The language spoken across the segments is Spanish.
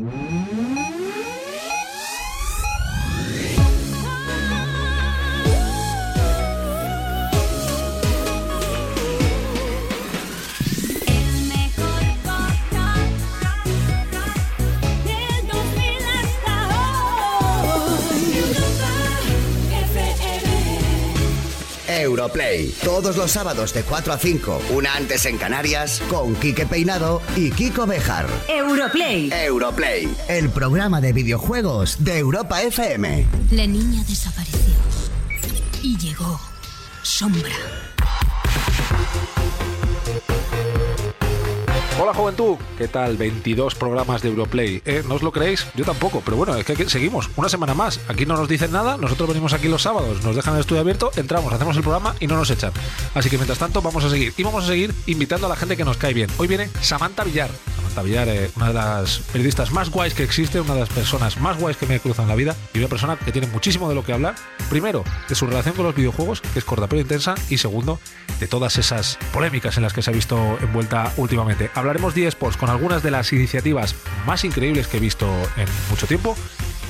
El Europlay, todos los sábados de 4 a 5, una antes en Canarias, con Quique Peinado y Kiko Bejar. Europlay. Europlay, el programa de videojuegos de Europa FM. La niña desapareció y llegó Sombra. Hola juventud, ¿qué tal? 22 programas de Europlay. ¿Eh? ¿No os lo creéis? Yo tampoco, pero bueno, es que seguimos. Una semana más. Aquí no nos dicen nada, nosotros venimos aquí los sábados, nos dejan el estudio abierto, entramos, hacemos el programa y no nos echan. Así que mientras tanto vamos a seguir. Y vamos a seguir invitando a la gente que nos cae bien. Hoy viene Samantha Villar. Samantha Villar, eh, una de las periodistas más guays que existe, una de las personas más guays que me cruzan en la vida y una persona que tiene muchísimo de lo que hablar. Primero, de su relación con los videojuegos, que es corta pero intensa, y segundo, de todas esas polémicas en las que se ha visto envuelta últimamente. Hablaremos de eSports con algunas de las iniciativas más increíbles que he visto en mucho tiempo.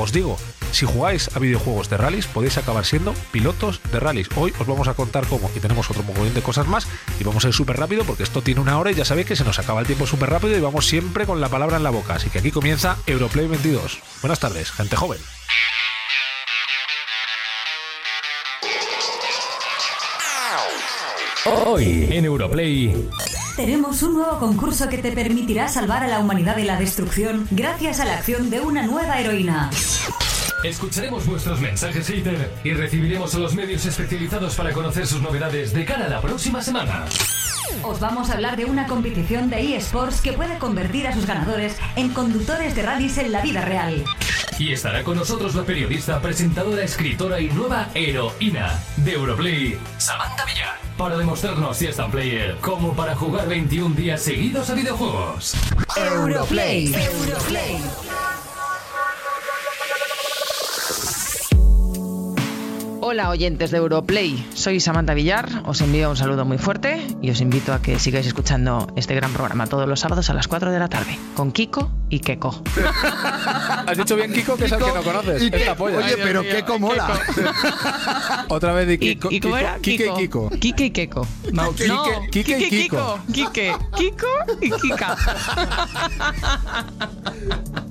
Os digo, si jugáis a videojuegos de rallies, podéis acabar siendo pilotos de rallies. Hoy os vamos a contar cómo y tenemos otro mogollón de cosas más y vamos a ir súper rápido porque esto tiene una hora y ya sabéis que se nos acaba el tiempo súper rápido y vamos siempre con la palabra en la boca. Así que aquí comienza Europlay 22. Buenas tardes, gente joven. Hoy en Europlay, Tenemos un nuevo concurso que te permitirá salvar a la humanidad de la destrucción gracias a la acción de una nueva heroína. escucharemos vuestros mensajes hater y recibiremos a los medios especializados para conocer sus novedades de cara a la próxima semana. Os vamos a hablar de una competición de eSports que puede convertir a sus ganadores en conductores de rallies en la vida real. Y estará con nosotros la periodista, presentadora, escritora y nueva heroína de Europlay, Samantha Villar, para demostrarnos si es tan player como para jugar 21 días seguidos a videojuegos. Europlay. Europlay. Hola oyentes de Europlay, soy Samantha Villar, os envío un saludo muy fuerte y os invito a que sigáis escuchando este gran programa todos los sábados a las 4 de la tarde con Kiko y Keko. Has dicho bien, Kiko, que es el que no conoces. Es la polla. Oye, pero qué mola. Otra vez de ¿Y, Kiko. y cómo era? Kike y Kiko. Kike y Keko. No, Kike, Kike y Kiko. Kike, Kiko y Kika.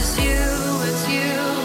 It's you, it's you,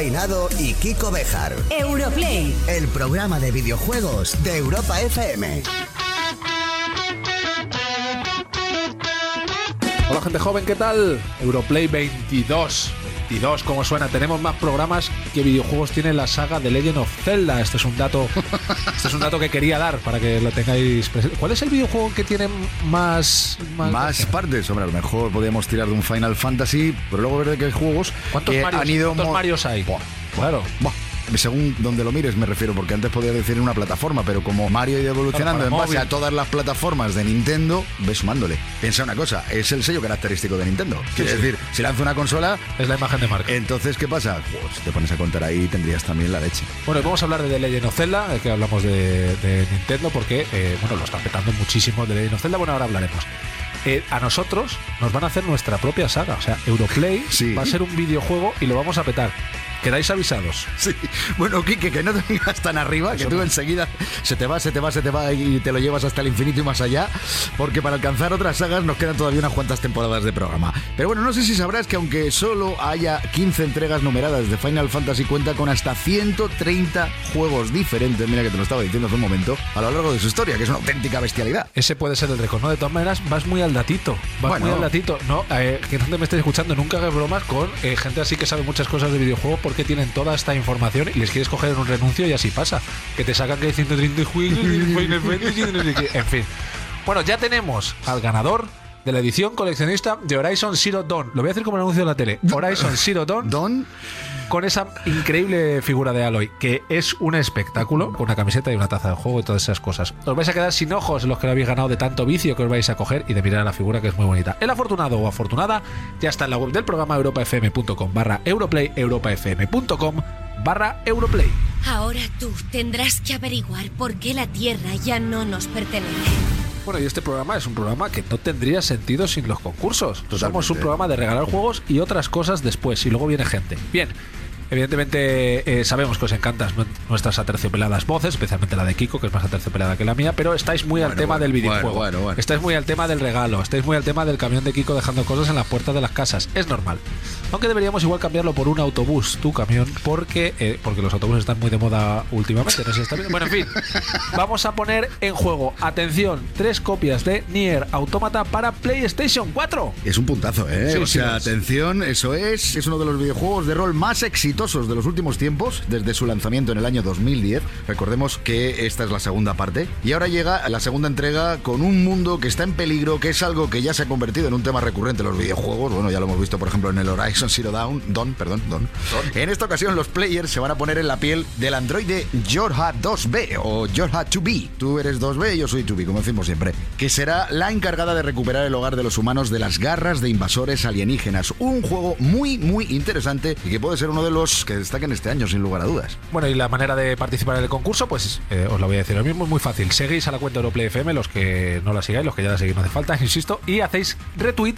Peinado y Kiko Bejar. Europlay. El programa de videojuegos de Europa FM. Hola gente joven, ¿qué tal? Europlay 22. 22, como suena. Tenemos más programas que videojuegos tiene la saga de Legend of Zelda. Este es un dato, este es un dato que quería dar para que lo tengáis presente. ¿Cuál es el videojuego que tiene más más, partes? Hombre, a lo mejor podríamos tirar de un Final Fantasy, pero luego ver de qué juegos ¿Cuántos, que Marios, han ido ¿cuántos Marios hay? Buah, Claro. buah. Según donde lo mires me refiero, porque antes podía decir en una plataforma, pero como Mario ha ido evolucionando en base móvil. a todas las plataformas de Nintendo, ve sumándole. Piensa una cosa, es el sello característico de Nintendo. Sí. decir, si lanza una consola, Es la imagen de marca. entonces ¿qué pasa? Pues, si te pones a contar ahí tendrías también la leche. Bueno, vamos a hablar de The Legend of Zelda, eh, que hablamos de, de Nintendo, porque eh, bueno, lo están petando muchísimo The Legend of Zelda. Bueno, ahora hablaremos. Eh, a nosotros nos van a hacer nuestra propia saga. O sea, Europlay Sí. va a ser un videojuego y lo vamos a petar. Quedáis avisados. Sí, bueno, Quique, que no te vengas tan arriba, que tú enseguida se te va, se te va, se te va y te lo llevas hasta el infinito y más allá, porque para alcanzar otras sagas nos quedan todavía unas cuantas temporadas de programa. Pero bueno, no sé si sabrás que aunque solo haya 15 entregas numeradas de Final Fantasy, cuenta con hasta 130 juegos diferentes, mira que te lo estaba diciendo hace un momento, a lo largo de su historia, que es una auténtica bestialidad. Ese puede ser el récord, ¿no? De todas maneras, vas muy al datito. Vas Bueno. muy al datito. No, eh, que no me estés escuchando, nunca hagas bromas con eh, gente así que sabe muchas cosas de videojuegos porque tienen toda esta información y les quieres coger un renuncio y así pasa. Que te sacan que hay 130 juegos, Fantasy, no en fin. Bueno, ya tenemos al ganador de la edición coleccionista de Horizon Zero Dawn. Lo voy a hacer como el anuncio de la tele. Horizon Zero Dawn Don, con esa increíble figura de Aloy, que es un espectáculo, con una camiseta y una taza de juego y todas esas cosas. Os vais a quedar sin ojos los que lo habéis ganado de tanto vicio que os vais a coger y de mirar a la figura que es muy bonita. El afortunado o afortunada ya está en la web del programa europafm.com barra europlay, europafm.com barra europlay. Ahora tú tendrás que averiguar por qué la Tierra ya no nos pertenece. Bueno, y este programa es un programa que no tendría sentido sin los concursos. Somos un Totalmente. programa de regalar juegos y otras cosas después, y luego viene gente. Bien, evidentemente eh, sabemos que os encantan nu- nuestras aterciopeladas voces, especialmente la de Kiko, que es más aterciopelada que la mía, pero estáis muy al tema bueno, del videojuego. bueno. Estáis muy al tema del regalo, estáis muy al tema del camión de Kiko dejando cosas en las puertas de las casas. Es normal. Aunque deberíamos igual cambiarlo por un autobús, tu camión, porque, eh, porque los autobuses están muy de moda últimamente. No sé si está bien. Bueno, en fin, vamos a poner en juego, atención, tres copias de Nier Automata para PlayStation 4. Es un puntazo, ¿eh? Sí, o sí, sea, es. atención, eso es. Es uno de los videojuegos de rol más exitosos de los últimos tiempos, desde su lanzamiento en el año 2010. Recordemos que esta es la segunda parte. Y ahora llega la segunda entrega con un mundo que está en peligro, que es algo que ya se ha convertido en un tema recurrente en los videojuegos. Bueno, ya lo hemos visto, por ejemplo, en el Horizon Zero Dawn. Dawn, perdón, Dawn. En esta ocasión, los players se van a poner en la piel del androide Jorha 2B o Jorha 2B. Tú eres 2B, yo soy 2B, como decimos siempre. Que será la encargada de recuperar el hogar de los humanos de las garras de invasores alienígenas. Un juego muy, muy interesante y que puede ser uno de los que destaquen este año, sin lugar a dudas. Bueno, y la manera de participar en el concurso, pues eh, os lo voy a decir lo mismo, es muy fácil. Seguís a la cuenta Europlay FM, los que no la sigáis, los que ya la seguís no hace falta, insisto, y hacéis retweet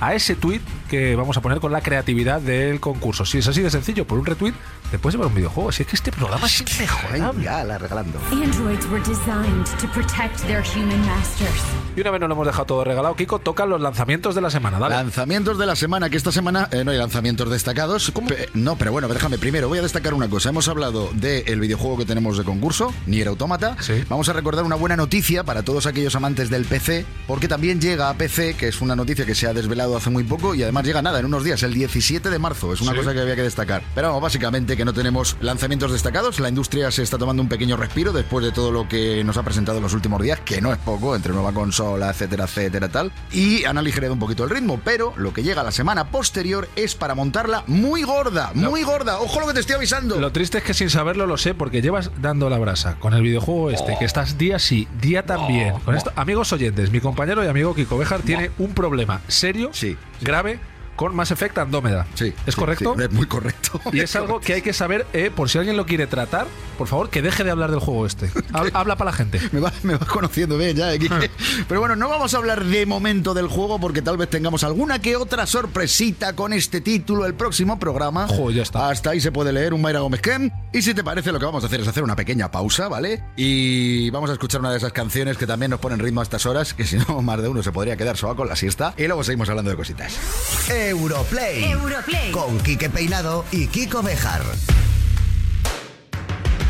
a ese tweet que vamos a poner con la creatividad del concurso. Si es así de sencillo, por un retweet, te puedes llevar un videojuego. Si es que este programa es inmejorable. ya, la regalando. Androids were designed to protect their human masters. Y una vez nos lo hemos dejado todo regalado, Kiko, tocan los lanzamientos de la semana. Dale. Lanzamientos de la semana, que esta semana eh, no hay lanzamientos destacados. Pe- no, pero bueno, déjame primero, voy a destacar una cosa. Hemos hablado del videojuego que tenemos de concurso, Nier Automata. Sí. Vamos a recordar una buena noticia para todos aquellos amantes del PC, porque también llega a PC, que es una noticia que se ha desvelado hace muy poco y además llega nada, en unos días, el 17 de marzo. Es una Sí. cosa que había que destacar. Pero vamos, básicamente que no tenemos lanzamientos destacados. La industria se está tomando un pequeño respiro después de todo lo que nos ha presentado en los últimos días, que no es poco, entre nueva consola, etcétera, etcétera, tal. Y han aligerado un poquito el ritmo, pero lo que llega la semana posterior es para montarla muy gorda, muy gorda. Ojo lo que te estoy avisando. Lo triste es que sin saberlo lo sé porque llevas dando la brasa con el videojuego este, que estás día sí, día también. Con esto, amigos oyentes, mi compañero y amigo Kiko Bejar tiene un problema serio, Sí. grave, con Mass Effect Andrómeda. Sí, ¿Es sí, correcto? sí, es muy correcto. Y es algo que hay que saber, eh, por si alguien lo quiere tratar, por favor, que deje de hablar del juego este. Hab- Habla para la gente. Me vas me vas conociendo bien ya, eh, Quique. Pero bueno, no vamos a hablar de momento del juego porque tal vez tengamos alguna que otra sorpresita con este título el próximo programa. Jo, ya está. Hasta ahí se puede leer un Mayra Gómez Kem. Y si te parece, lo que vamos a hacer es hacer una pequeña pausa, ¿vale? Y vamos a escuchar una de esas canciones que también nos ponen ritmo a estas horas, que si no, más de uno se podría quedar soa con la siesta. Y luego seguimos hablando de cositas. Europlay. Europlay. Con Quique Peinado y Kiko Bejar.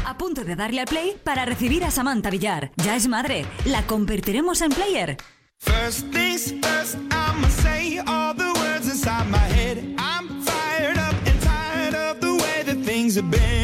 A punto de darle al play para recibir a Samantha Villar. Ya es madre. ¿La convertiremos en player? First things first, I'ma say all the words inside my head. I'm fired up and tired of the way that things have been.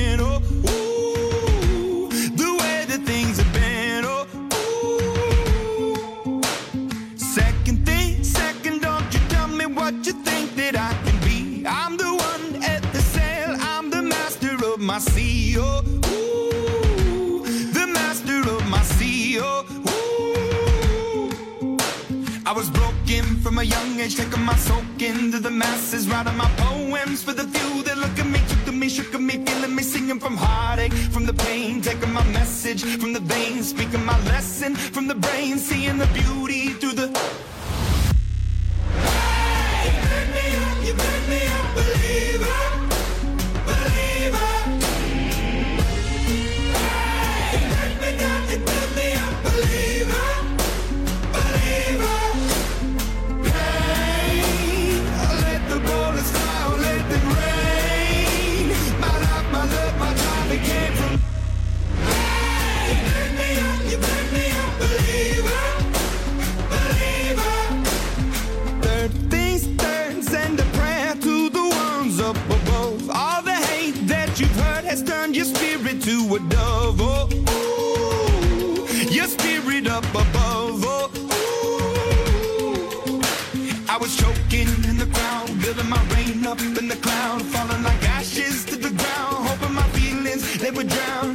A young age, taking my soak into the masses, writing my poems for the few that look at me, took to me, shook at me, feeling me, singing from heartache, from the pain, taking my message from the veins, speaking my lesson from the brain, seeing the beauty through the. Hey, you pick me up, you me believer, believer. Spirit a dove. Oh, ooh, your spirit up above. Oh, ooh. I was choking in the crowd, building my rain up in the cloud, falling like ashes to the ground, hoping my feelings they would drown,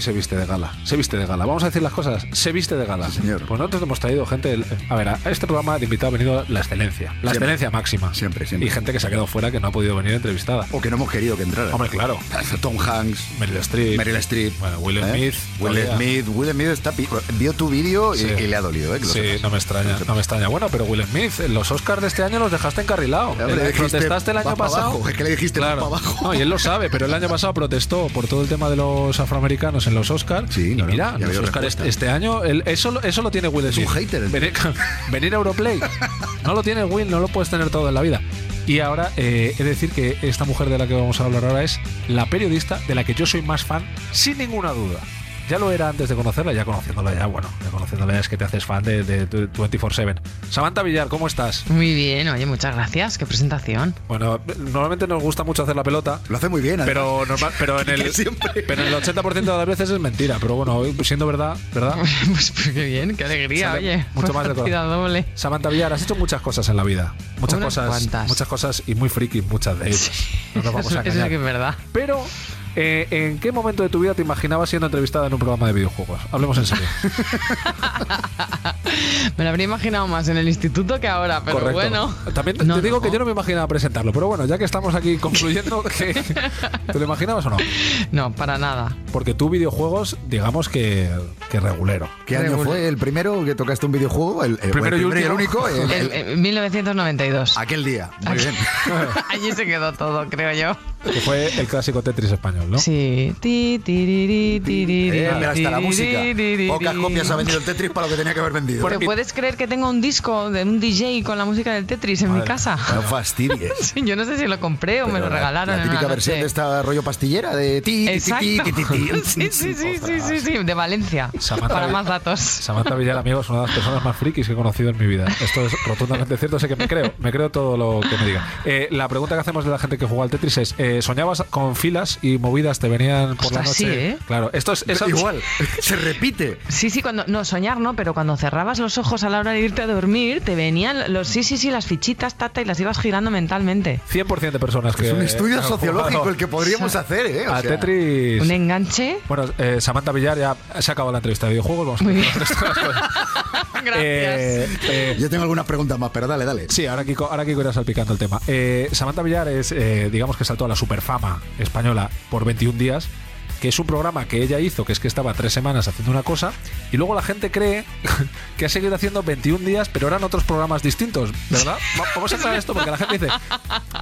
se viste de gala, se viste de gala. Vamos a decir las cosas, se viste de gala. señor. Pues nosotros hemos traído gente. A ver, a este programa de invitado ha venido la excelencia, la Siempre. excelencia máxima. Siempre, siempre. Y gente que se ha quedado fuera que no ha podido venir entrevistada. O que no hemos querido que entrara. Hombre, claro. Tom Hanks, Meryl Streep. Meryl Streep. Bueno, Will ¿eh? Smith. Will. Smith. Will Smith está vio tu vídeo y- Sí. y, le ha dolido, ¿eh? Que Sí, sepas. no me extraña, no me extraña. Bueno, pero Will Smith, los Oscars de este año los dejaste encarrilado. Le dijiste, protestaste el "Va año pa' pasado. abajo", es que le dijiste, "Va claro. pa' abajo. No, y él lo sabe, pero el año pasado protestó por todo el tema de los afroamericanos en los Oscars. Sí, y mira, los Oscars este, este año, él- eso, lo- eso lo tiene Will Smith. un hater, el Venir, venir a Europlay. No lo tiene Will, no lo puedes tener todo en la vida. Y ahora eh, he de decir que esta mujer de la que vamos a hablar ahora es la periodista de la que yo soy más fan, sin ninguna duda. Ya lo era antes de conocerla, ya conociéndola ya, bueno, ya conociéndola ya es que te haces fan de, de 24-7. Samantha Villar, ¿cómo estás? Muy bien, oye, muchas gracias. Qué presentación. Bueno, normalmente nos gusta mucho hacer la pelota, Lo hace muy bien, además. pero, normal, pero, en el, Siempre. pero en el 80% de las veces es mentira. Pero bueno, siendo verdad, ¿verdad? Pues, pues qué bien, qué alegría, Sale oye. mucho más de doble. Samantha Villar, has hecho muchas cosas en la vida. Muchas Unas cosas. cuantas. Muchas cosas y muy friki, muchas de ellas. No nos vamos Eso- a eso que es verdad. Pero, eh, ¿en qué momento de tu vida te imaginabas siendo entrevistada en un programa de videojuegos? Hablemos en serio. Me lo habría imaginado más en el instituto que ahora, pero Correcto. bueno. También te No, digo no. que yo no me imaginaba presentarlo, pero bueno, ya que estamos aquí concluyendo, que, ¿te lo imaginabas o no? No, para nada. Porque tú videojuegos, digamos que, que regulero. ¿Qué año fue el primero que tocaste un videojuego? El, el- Primero el y primero el único. el- El- el- en 1992. aquel día. Muy bien. Allí se quedó todo, creo yo. Que fue el clásico Tetris español, ¿no? Sí. Ti, tiriri, tiriri, Eh, mira, hasta la música. Pocas copias ha vendido el Tetris para lo que tenía que haber vendido. ¿Te puedes creer que tengo un disco de un DJ con la música del Tetris en mi casa? No fastidies. Sí, yo no sé si lo compré o me Pero lo la- regalaron. La en una típica versión noche. de esta rollo pastillera de ti, ti, ti, Exacto. ti, ti, ti, ti. Sí, sí, sí, sí, sí, sí, de Valencia. Samantha- Para más datos. Samantha Villar, amigo, es una de las personas más frikis que he conocido en mi vida. Esto es rotundamente cierto, sé que me creo, me creo todo lo que me diga. Eh, la pregunta que hacemos de la gente que juega al Tetris es, eh, ¿soñabas con filas y movidas te venían por la noche? sí, ¿eh? Claro, esto es... Igual, se repite. Sí, sí, cuando no soñar no, pero cuando cerrabas los ojos a la hora de irte a dormir, te venían los sí, sí, sí, las fichitas, tata, y las ibas girando mentalmente. 100% de personas que... Es un estudio sociológico jugado el que podríamos hacer, ¿eh? O A sea, Tetris... Un enganche. Bueno, eh, Samantha Villar ya se acabó la entrevista de videojuegos. Vamos Muy con bien. Gracias. Eh, eh, Yo tengo algunas preguntas más, pero dale, dale. Sí, ahora Kiko, ahora Kiko irá salpicando el tema. Eh, Samantha Villar es, eh, digamos que saltó a la superfama española por 21 días, que es un programa que ella hizo, que es que estaba tres semanas haciendo una cosa, y luego la gente cree que ha seguido haciendo 21 días, pero eran otros programas distintos, ¿verdad? Va- Vamos a aclarar esto porque la gente dice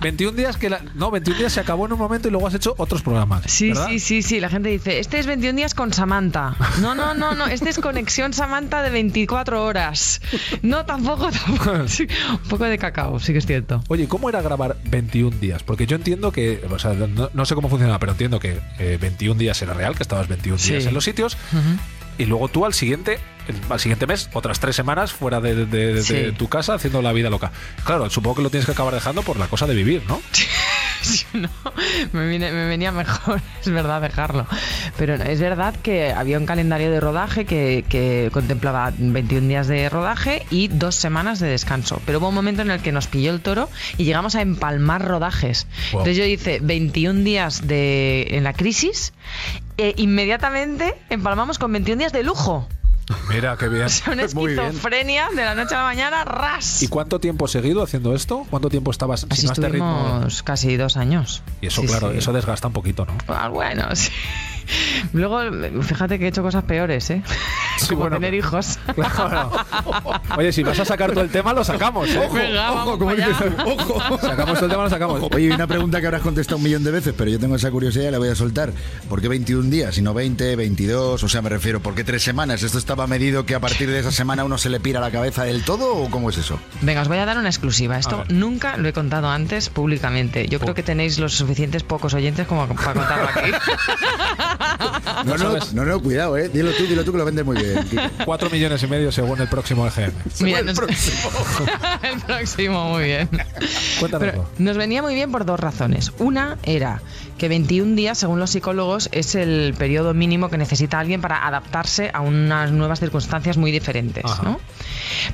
21 días que la- no, 21 días se acabó en un momento y luego has hecho otros programas. Sí, ¿verdad? sí, sí, sí. La gente dice, este es 21 días con Samantha. No, no, no, no. Este es conexión Samantha de 24 horas. No, tampoco, tampoco. Sí, un poco de cacao, sí que es cierto. Oye, ¿cómo era grabar 21 días? Porque yo entiendo que, o sea, no, no sé cómo funcionaba, pero entiendo que eh, 21 días era real, que estabas 21 días en los sitios, y luego tú al siguiente, al siguiente mes, otras tres semanas fuera de, de- de- de Sí. tu casa haciendo la vida loca. Claro, supongo que lo tienes que acabar dejando por la cosa de vivir, ¿no? Sí, no, me, vine- me venía mejor, es verdad, dejarlo. Pero es verdad que había un calendario de rodaje que, que contemplaba 21 días de rodaje y dos semanas de descanso. Pero hubo un momento en el que nos pilló el toro y llegamos a empalmar rodajes. Wow. Entonces yo hice 21 días de, en la crisis e inmediatamente empalmamos con 21 días de lujo. Mira, qué bien. O sea, una esquizofrenia de la noche a la mañana, ras. ¿Y cuánto tiempo seguido haciendo esto? ¿Cuánto tiempo estabas Así sin este ritmo? casi dos años. Y eso, Sí, claro, sí. eso desgasta un poquito, ¿no? Ah, bueno, sí. Luego, fíjate que he hecho cosas peores, ¿eh? Sí, Como bueno, tener hijos. Claro. Oye, si vas a sacar todo el tema, lo sacamos, ¿eh? Venga, vamos como dices, ojo. Sacamos todo el tema, lo sacamos. Oye, una pregunta que habrás contestado un millón de veces, pero yo tengo esa curiosidad y la voy a soltar. ¿Por qué 21 días y no 20, 22? O sea, me refiero, ¿por qué tres semanas? ¿Esto estaba medido que a partir de esa semana uno se le pira la cabeza del todo o cómo es eso? Venga, os voy a dar una exclusiva. Esto nunca lo he contado antes públicamente. Yo creo que tenéis los suficientes pocos oyentes como para contarlo aquí. No, no, no, no, cuidado, ¿eh? Dilo tú, dilo tú que lo vendes muy bien. Kiko. 4 millones y medio según el próximo EGM. Mira, el nos- próximo. el próximo, muy bien. Pero nos venía muy bien por dos razones. Una era que 21 días, según los psicólogos, es el periodo mínimo que necesita alguien para adaptarse a unas nuevas circunstancias muy diferentes. ¿no?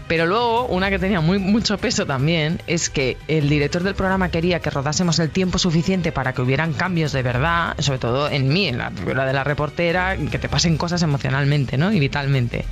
Pero luego, una que tenía muy, mucho peso también, es que el director del programa quería que rodásemos el tiempo suficiente para que hubieran cambios de verdad, sobre todo en mí, en la figura de la reportera, que te pasen cosas emocionalmente ¿no? y vitalmente.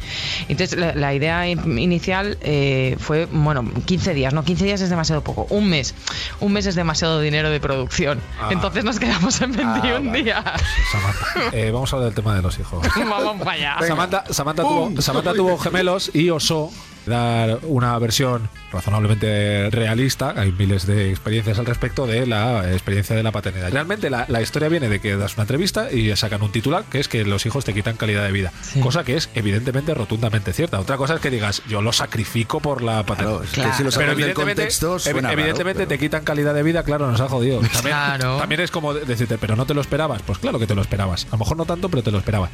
Entonces, la, la idea in- inicial eh, fue, bueno, 15 días, no, 15 días es demasiado poco, un mes. Un mes es demasiado dinero de producción. Ah. Entonces nos quedamos en 21 días. Samantha. Eh, vamos a hablar del tema de los hijos. Vamos para allá. Samantha, Samantha tuvo, Samantha tuvo gemelos y osó dar una versión razonablemente realista, hay miles de experiencias al respecto de la experiencia de la paternidad. Realmente la, la historia viene de que das una entrevista y sacan un titular que es que los hijos te quitan calidad de vida, Sí. cosa que es evidentemente rotundamente cierta. Otra cosa es que digas, yo lo sacrifico por la paternidad. Claro, es que si lo Pero evidentemente, contexto suena evi- raro, evidentemente pero- te quitan calidad de vida, claro, nos ha jodido. También, Claro. también es como de- decirte, pero no te lo esperabas. Pues claro que te lo esperabas. A lo mejor no tanto, pero te lo esperabas.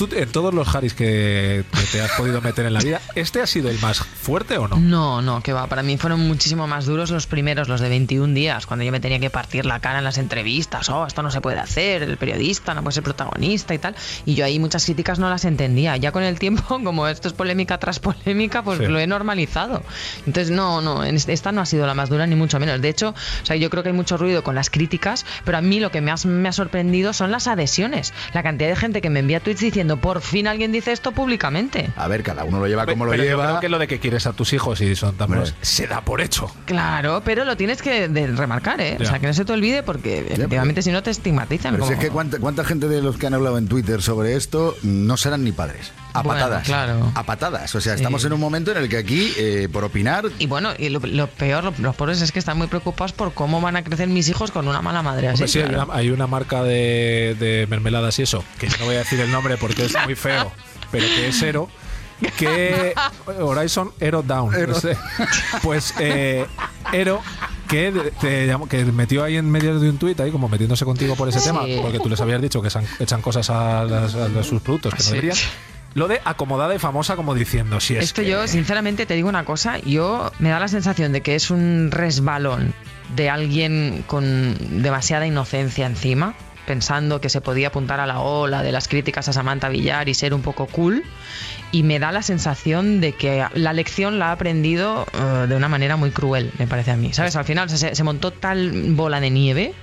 Tú, en todos los Harris que, te has podido meter en la vida, ¿este ha sido el más fuerte o no? No, no, que va. Para mí fueron muchísimo más duros los primeros, los de 21 días, cuando yo me tenía que partir la cara en las entrevistas. Oh, esto no se puede hacer, el periodista no puede ser protagonista y tal. Y yo ahí muchas críticas no las entendía. Ya con el tiempo, como esto es polémica tras polémica, pues Sí. lo he normalizado. Entonces, no, no, esta no ha sido la más dura, ni mucho menos. De hecho, o sea, yo creo que hay mucho ruido con las críticas, pero a mí lo que me, has- me ha sorprendido son las adhesiones. La cantidad de gente que me envía tweets diciendo, por fin alguien dice esto públicamente. A ver, cada uno lo lleva como lo Pero yo lleva. creo que lo de que quieres a tus hijos y son tan buenos, se da por hecho. Claro, pero lo tienes que de- remarcar, ¿eh? O sea, que no se te olvide porque efectivamente si no te estigmatizan. Pero si como- es que cuánta, cuánta gente de los que han hablado en Twitter sobre esto no serán ni padres. A Bueno, patadas. claro. A patadas. O sea, Sí. estamos en un momento en el que aquí, eh, por opinar, Y bueno, y lo, lo peor, lo- los pobres es que están muy preocupados por cómo van a crecer mis hijos con una mala madre así. Hombre, sí, hay, una, hay una marca de, de mermeladas y eso, que no voy a decir el nombre porque es muy feo, pero que es Ero, que Horizon Ero Down. no sé. Pues eh, Ero que te que metió ahí en medio de un tuit ahí como metiéndose contigo por ese Sí. tema porque tú les habías dicho que echan, echan cosas a, las- a sus productos que no deberían lo de acomodada y famosa como diciendo si es Esto que- yo, sinceramente, te digo una cosa, yo me da la sensación de que es un resbalón de alguien con demasiada inocencia encima. Pensando que se podía apuntar a la ola de las críticas a Samantha Villar y ser un poco cool. Y me da la sensación de que la lección la ha aprendido eh, de una manera muy cruel, me parece a mí. ¿Sabes? Al final se, se montó tal bola de nieve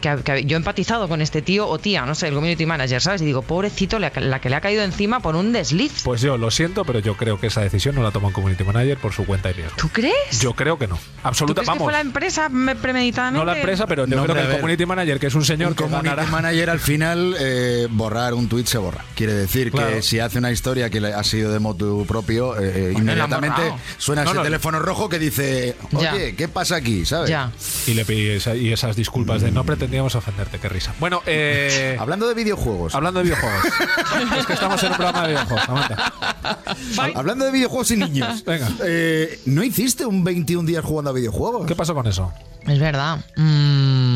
que, que yo he empatizado con este tío o tía, no sé, el community manager, ¿sabes? Y digo, pobrecito, la, la que le ha caído encima por un desliz. Pues yo lo siento, pero yo creo que esa decisión no la toma un community manager por su cuenta y riesgo. ¿Tú crees? Yo creo que no. ¿Tú Absoluta, crees que vamos. fue la empresa me- premeditadamente? No la empresa, pero yo No, creo que el ver. community manager, que es un señor Un que community ganará. manager al final eh, borrar un tuit se borra. Quiere decir Claro. que si hace una historia que le ha sido de motu propio, eh, eh, inmediatamente suena No, ese no. teléfono rojo que dice, Ya. oye, ¿qué pasa aquí? ¿Sabes? Ya. Y le pedí esa- y esas disculpas de no pretendíamos ofenderte, qué risa. Bueno, eh, Hablando de videojuegos. hablando de videojuegos. es que estamos en un programa de videojuegos. Hablando de videojuegos y niños. Venga. Eh, ¿No hiciste un 21 días jugando a videojuegos? ¿Qué pasó con eso? Es verdad. Mm,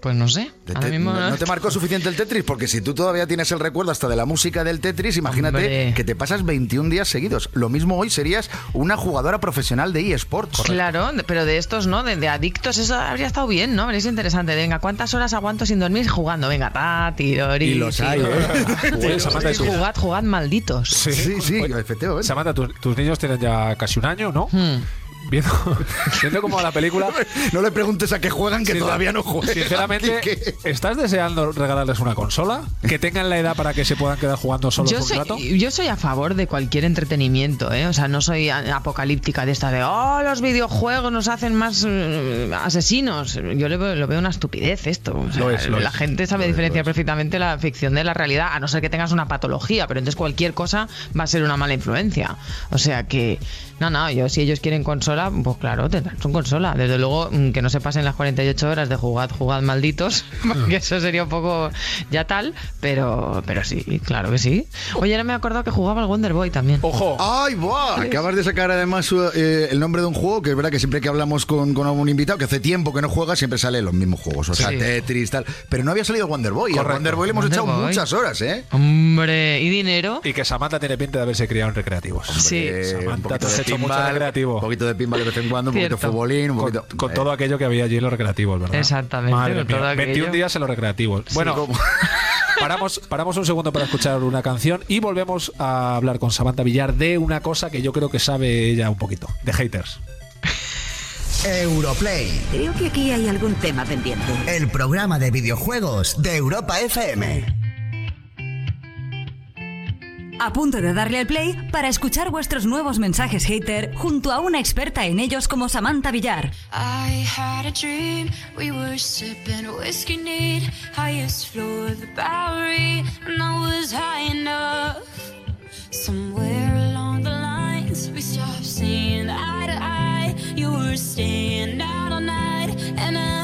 pues no sé. Ahora mismo no, no te marcó suficiente el Tetris? Porque si tú todavía tienes el recuerdo hasta de la música del Tetris, imagínate Hombre. que te pasas 21 días seguidos. Lo mismo hoy serías una jugadora profesional de eSports. Claro, pero de estos, ¿no? De, de adictos, eso habría estado bien, ¿no? Habría sido interesante. Venga, ¿cuántas horas aguanto sin dormir jugando? Venga, ta, tirori. Y los hay. ¿eh? Jugad, jugad, malditos. Sí, sí, efectivamente. Samantha, tus, tus niños tienen ya casi un año, ¿no? Hmm. Viendo, viendo como la película. No le preguntes a qué juegan, que todavía no juegan. Sinceramente, ¿estás deseando regalarles una consola? Que tengan la edad para que se puedan quedar jugando solos Yo un soy, rato. yo soy a favor de cualquier entretenimiento, ¿eh? O sea, no soy apocalíptica de esta de, oh, los videojuegos nos hacen más eh, asesinos. Yo lo veo, lo veo una estupidez esto. O sea, Lo es, lo la es. gente sabe diferenciar perfectamente la ficción de la realidad, a no ser que tengas una patología, pero entonces cualquier cosa va a ser una mala influencia. O sea que, no, no, yo si ellos quieren consola, pues claro, tendrán su consola. Desde luego, mm, que no se pasen las 48 horas de jugad, jugad malditos, porque eso sería un poco ya tal, pero, pero sí, claro que sí. Oye, ahora me he acordado que jugaba al Wonder Boy también. ¡Ojo! ¡Ay, buah! Acabas de sacar además eh, el nombre de un juego que es verdad que siempre que hablamos con, con algún invitado que hace tiempo que no juega, siempre salen los mismos juegos. O sea, Sí. Tetris, tal. Pero no había salido Wonder Boy. Y al Correcto. Wonder Boy le hemos Wonder echado Boy. muchas horas, ¿eh? Hombre, ¿y dinero? Y que Samantha tiene pinta de haberse criado en recreativos. Sí. Samantha, un poquito te has de hecho mucho recreativo. un poquito de pinball de vez en cuando, un poquito de Cierto. futbolín, un Con, poquito... con eh, todo aquello que había allí en los recreativos, ¿verdad? Exactamente, Madre con mía, todo aquello. 21 días en los recreativos. bueno, como- paramos, paramos un segundo para escuchar una canción y volvemos a hablar con Samantha Villar de una cosa que yo creo que sabe ella un poquito, de haters. Europlay, Creo que aquí hay algún tema pendiente. el programa de videojuegos de Europa FM. A punto de darle al play para escuchar vuestros nuevos mensajes hater junto a una experta en ellos como Samantha Villar. I had a dream. We were sipping whiskey neat, highest floor of the Bowery, and I was high enough. Somewhere along the lines, we stopped seeing eye to eye. You were staying out all night, and I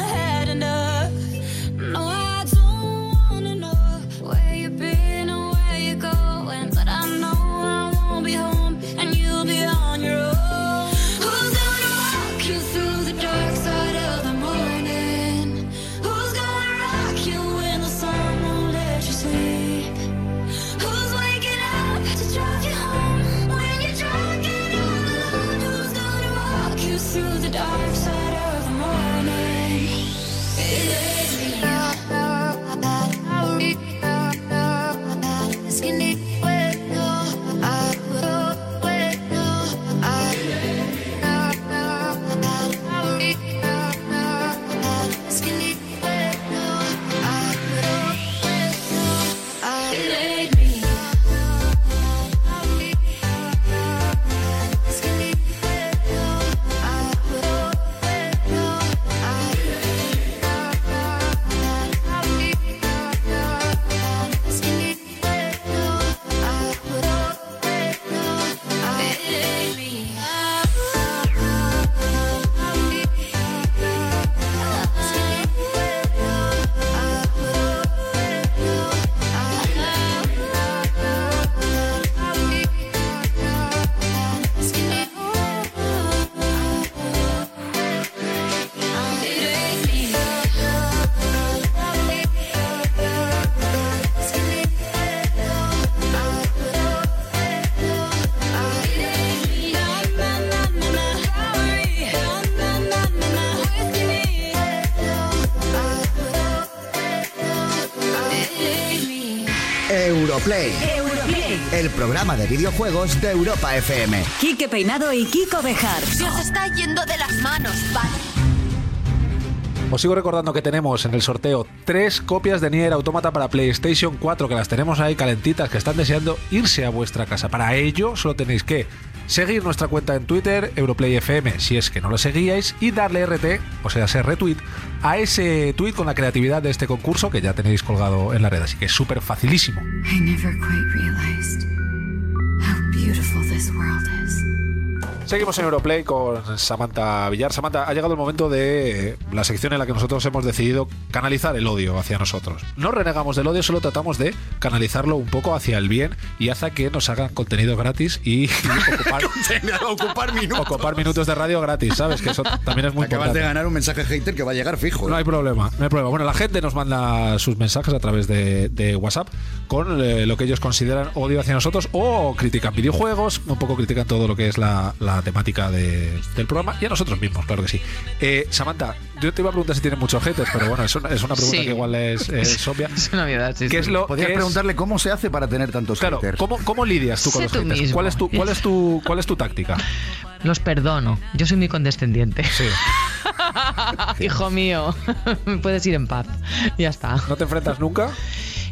Europlay, Europlay. el programa de videojuegos de Europa FM. Quique Peinado y Kiko Bejar. Se os está yendo de las manos, ¿vale? Os sigo recordando que tenemos en el sorteo tres copias de Nier Automata para PlayStation 4 que las tenemos ahí calentitas que están deseando irse a vuestra casa. Para ello solo tenéis que seguir nuestra cuenta en Twitter, EuroplayFM, si es que no lo seguíais, y darle RT, o sea, ser retweet, a ese tweet con la creatividad de este concurso que ya tenéis colgado en la red. Así que es súper facilísimo. Seguimos en Europlay con Samantha Villar. Samantha, ha llegado el momento de la sección en la que nosotros hemos decidido canalizar el odio hacia nosotros. No renegamos del odio, solo tratamos de canalizarlo un poco hacia el bien y hacia que nos hagan contenido gratis y, y ocupar, ocupar minutos. ocupar minutos de radio gratis, ¿sabes? Que eso también es muy Acabas importante. de ganar un mensaje hater que va a llegar fijo. ¿eh? No hay problema, no hay problema. Bueno, la gente nos manda sus mensajes a través de, de WhatsApp con eh, lo que ellos consideran odio hacia nosotros o critican videojuegos, un poco critican todo lo que es la, la temática de- del programa y a nosotros mismos, claro que sí. Eh, Samantha, yo te iba a preguntar si tienes muchos haters, pero bueno, es una, es una pregunta Sí. que igual es, es obvia. Es una obviedad, sí, ¿Qué sí. es lo Podrías preguntarle cómo se hace para tener tantos Claro, haters. ¿cómo, ¿cómo lidias tú con Sé los tú haters? mismo. ¿Cuál es tu, cuál es tu, cuál es tu táctica? Los perdono. Yo soy muy condescendiente. Sí. Hijo mío, puedes ir en paz. Ya está. ¿No te enfrentas nunca?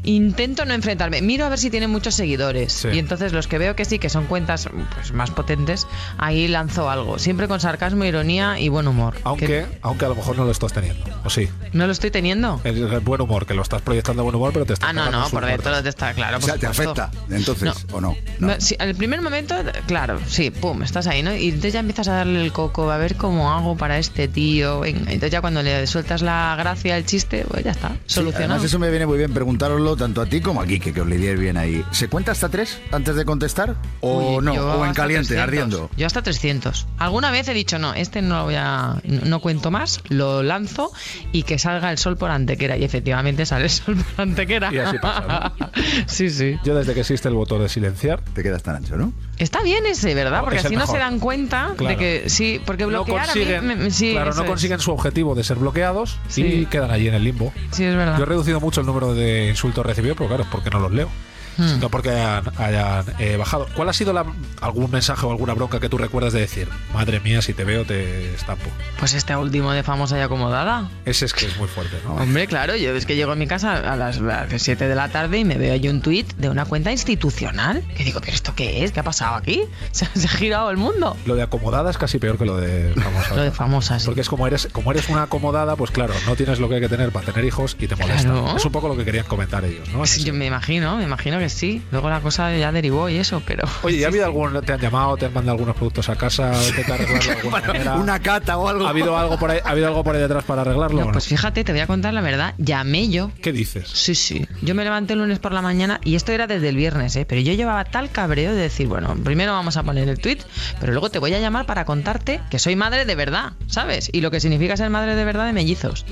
Intento no enfrentarme. Miro a ver si tienen muchos seguidores. Sí. Y entonces los que veo que sí, que son cuentas pues, más potentes, ahí lanzo algo. Siempre con sarcasmo, ironía y buen humor. Aunque, Que aunque a lo mejor no lo estás teniendo. ¿O sí? no lo estoy teniendo. El, el buen humor, que lo estás proyectando buen humor, pero te estás Ah, no, no, por dentro te está claro. o sea, ¿te afecta entonces o no? No, sí, al primer momento, claro, sí, pum, estás ahí, ¿no? Y entonces ya empiezas a darle el coco, a ver cómo hago para este tío. venga. Entonces ya cuando le sueltas la gracia, el chiste, pues ya está, Sí, solucionado. además eso me viene muy bien preguntároslo tanto a ti como a Quique, que os lidiéis bien ahí. ¿Se cuenta hasta tres antes de contestar? ¿O Uy, no? ¿O en caliente, 300. ardiendo? Yo hasta 300. Alguna vez he dicho, no, este no lo voy a. No, cuento más, lo lanzo y que salga el sol por antequera. Y efectivamente sale el sol por antequera. Y así pasa, sí, sí. Yo desde que existe el botón de silenciar, Te quedas tan ancho, ¿no? Está bien ese, ¿verdad? Porque Es así no se dan cuenta de que. Sí, porque no bloquear a mí me- me- sí, claro, no es. consiguen su objetivo de ser bloqueados y quedan allí en el limbo. Sí, es verdad. Yo he reducido mucho el número de insultos recibidos, pero claro, porque no los leo. Hmm. No porque hayan, hayan, eh, bajado. ¿Cuál ha sido la- algún mensaje o alguna bronca que tú recuerdas de decir, madre mía, si te veo te estampo? Pues este último de famosa y acomodada. Ese es que es muy fuerte, ¿no? Hombre, claro, yo es que llego a mi casa a las 7 de la tarde y me veo allí un tuit de una cuenta institucional. Que digo, ¿pero esto qué es? ¿Qué ha pasado aquí? Se, se ha girado el mundo. Lo de acomodada es casi peor que lo de famosa. Lo de famosa, sí. Porque es como eres, como eres una acomodada, pues claro, no tienes lo que hay que tener para tener hijos y te molesta. Claro. Es un poco lo que querían comentar ellos, ¿no? Sí, yo me imagino, me imagino que sí. Luego la cosa ya derivó y eso, pero. Oye, ¿y ha habido sí. algún, te han llamado, te han mandado algunos productos a casa, arreglarlo de alguna manera? Una cata o algo. ¿Ha habido algo por ahí, ha habido algo por ahí detrás para arreglarlo? no? pues fíjate, te voy a contar la verdad. Llamé yo. ¿Qué dices? Sí, sí. Yo me levanté el lunes por la mañana y esto era desde el viernes, ¿eh? Pero yo llevaba tal cabreo de decir, bueno, primero vamos a poner el tweet, pero luego te voy a llamar para contarte que soy madre de verdad, ¿sabes? Y lo que significa ser madre de verdad de mellizos.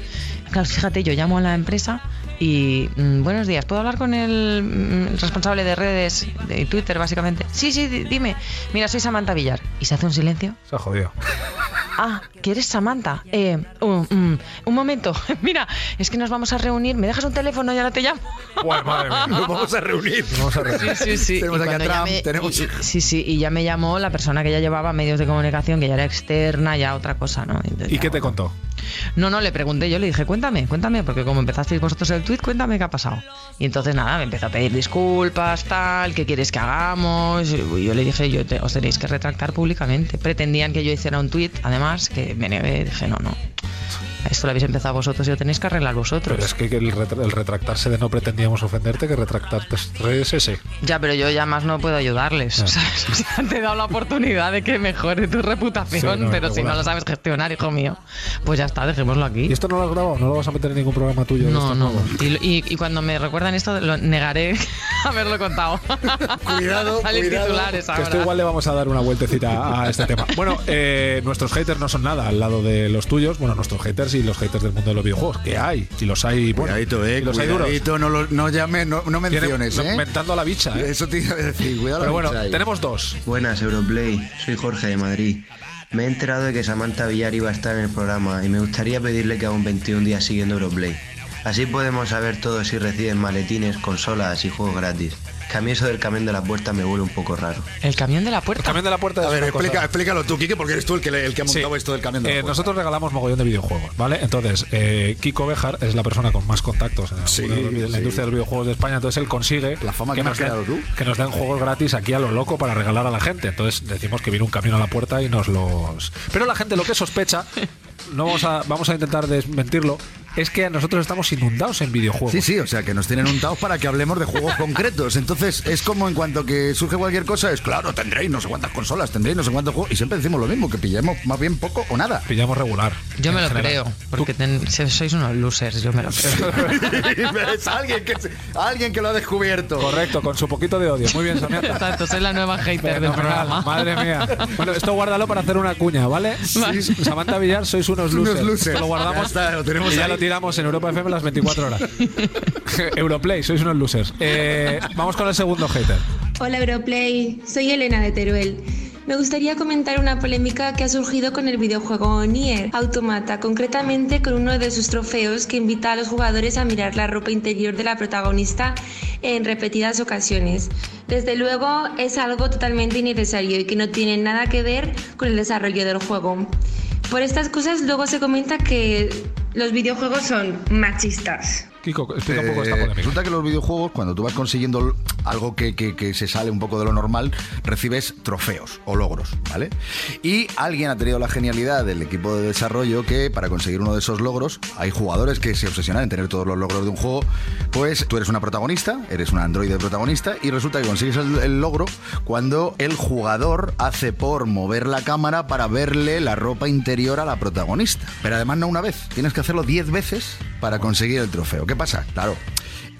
Claro, fíjate, yo llamo a la empresa y mm, buenos días, ¿puedo hablar con el mm, responsable de redes de Twitter, básicamente? Sí, sí, di- dime. Mira, soy Samantha Villar. Y se hace un silencio. Se ha jodido. Ah, que eres Samantha. Eh, un, mm, un momento. Mira, es que nos vamos a reunir. ¿Me dejas un teléfono y ahora te llamo? Bueno, madre mía. Nos vamos a reunir. Vamos a reunir. Sí, sí, sí. Tenemos Y aquí a cuando Trump, llamé- tenemos- y- y- sí, sí, y ya me llamó la persona que ya llevaba medios de comunicación, que ya era externa, ya otra cosa, ¿no? Entonces, ¿Y ya, qué te bueno. contó? No, no, le pregunté, yo le dije, cuéntame, cuéntame, porque como empezasteis vosotros el tweet, cuéntame qué ha pasado. Y entonces nada, me empezó a pedir disculpas, tal, qué quieres que hagamos. Y yo le dije, yo te- os tenéis que retractar públicamente. Pretendían que yo hiciera un tweet, además, que me negué, dije, no, no. Esto lo habéis empezado vosotros y lo tenéis que arreglar vosotros. Pero es que el, retra- el retractarse de no pretendíamos ofenderte, que retractarte es ese. Ya, pero yo ya más no puedo ayudarles. O sea, te he dado la oportunidad de que mejore tu reputación, Sí, no, pero si no lo sabes gestionar, hijo mío, pues ya está, dejémoslo aquí. ¿Y esto no lo has grabado? ¿No lo vas a meter en ningún programa tuyo? No, no. Y, y- y cuando me recuerdan esto, lo negaré haberlo contado. Cuidado, Salen cuidado, titulares Que ahora. esto igual le vamos a dar una vueltecita a este tema. Bueno, eh, nuestros haters no son nada al lado de los tuyos. Bueno, nuestros haters y los haters del mundo de los videojuegos, que hay. Y los hay. Bueno, Cuidadito, eh. y los hay duros. No, lo- no llame, no, no Tienen- menciones, eh. Mentando a la bicha, ¿eh? Eso te iba a decir, cuidado. Pero la bueno, bicha tenemos dos. Buenas, Europlay. Soy Jorge de Madrid. Me he enterado de que Samantha Villar iba a estar en el programa y me gustaría pedirle que haga un 21 días siguiendo Europlay. Así podemos saber todos si reciben maletines, consolas y juegos gratis. Que a mí eso del camión de la puerta me huele un poco raro. El camión de la puerta. El camión de la puerta A ver, explica, explícalo tú, Kike, porque eres tú el que, el que ha Sí. montado esto del camión de la Eh, puerta. nosotros regalamos mogollón de videojuegos, ¿vale? Entonces, eh, Kiko Bejar es la persona con más contactos en, el Sí, la sí. industria de los videojuegos de España, entonces él consigue La fama que me has den, creado tú. que nos den juegos gratis aquí a lo loco para regalar a la gente. Entonces decimos que viene un camión a la puerta y nos los... Pero la gente lo que sospecha, no vamos a, vamos a intentar desmentirlo, es que nosotros estamos inundados en videojuegos. Sí, sí, o sea que nos tienen untados para que hablemos de juegos concretos. Entonces es como en cuanto que surge cualquier cosa, es claro, tendréis no sé cuántas consolas, tendréis no sé cuántos juegos. Y siempre decimos lo mismo, que pillemos más bien poco o nada. Pillamos regular. Yo me lo general. creo, porque ten- sois unos losers, yo me lo creo. es alguien que, se- alguien que lo ha descubierto. Correcto, con su poquito de odio. Muy bien, Samantha. Exacto, soy la nueva hater del programa. Madre mía. Bueno, esto guárdalo para hacer una cuña, ¿vale? Samantha Villar, sois unos Unos losers. losers. Lo guardamos Ya está, lo tenemos y ya ahí. lo tiramos en Europa FM las 24 horas. Europlay, sois unos losers. Eh, vamos con el segundo hater. Hola Europlay, soy Elena de Teruel. Me gustaría comentar una polémica que ha surgido con el videojuego Nier Automata, concretamente con uno de sus trofeos que invita a los jugadores a mirar la ropa interior de la protagonista en repetidas ocasiones. Desde luego es algo totalmente innecesario y que no tiene nada que ver con el desarrollo del juego. Por estas cosas luego se comenta que los videojuegos son machistas. Kiko, explica un poco Eh, esta polémica. resulta que los videojuegos, cuando tú vas consiguiendo algo que, que- que se sale un poco de lo normal, recibes trofeos o logros, ¿vale? Y alguien ha tenido la genialidad del equipo de desarrollo que para conseguir uno de esos logros, hay jugadores que se obsesionan en tener todos los logros de un juego, pues tú eres una protagonista, eres un androide protagonista y resulta que consigues el, el logro cuando el jugador hace por mover la cámara para verle la ropa interior a la protagonista. Pero además no una vez, tienes que hacerlo 10 veces para conseguir el trofeo. ¿Qué pasa? Claro.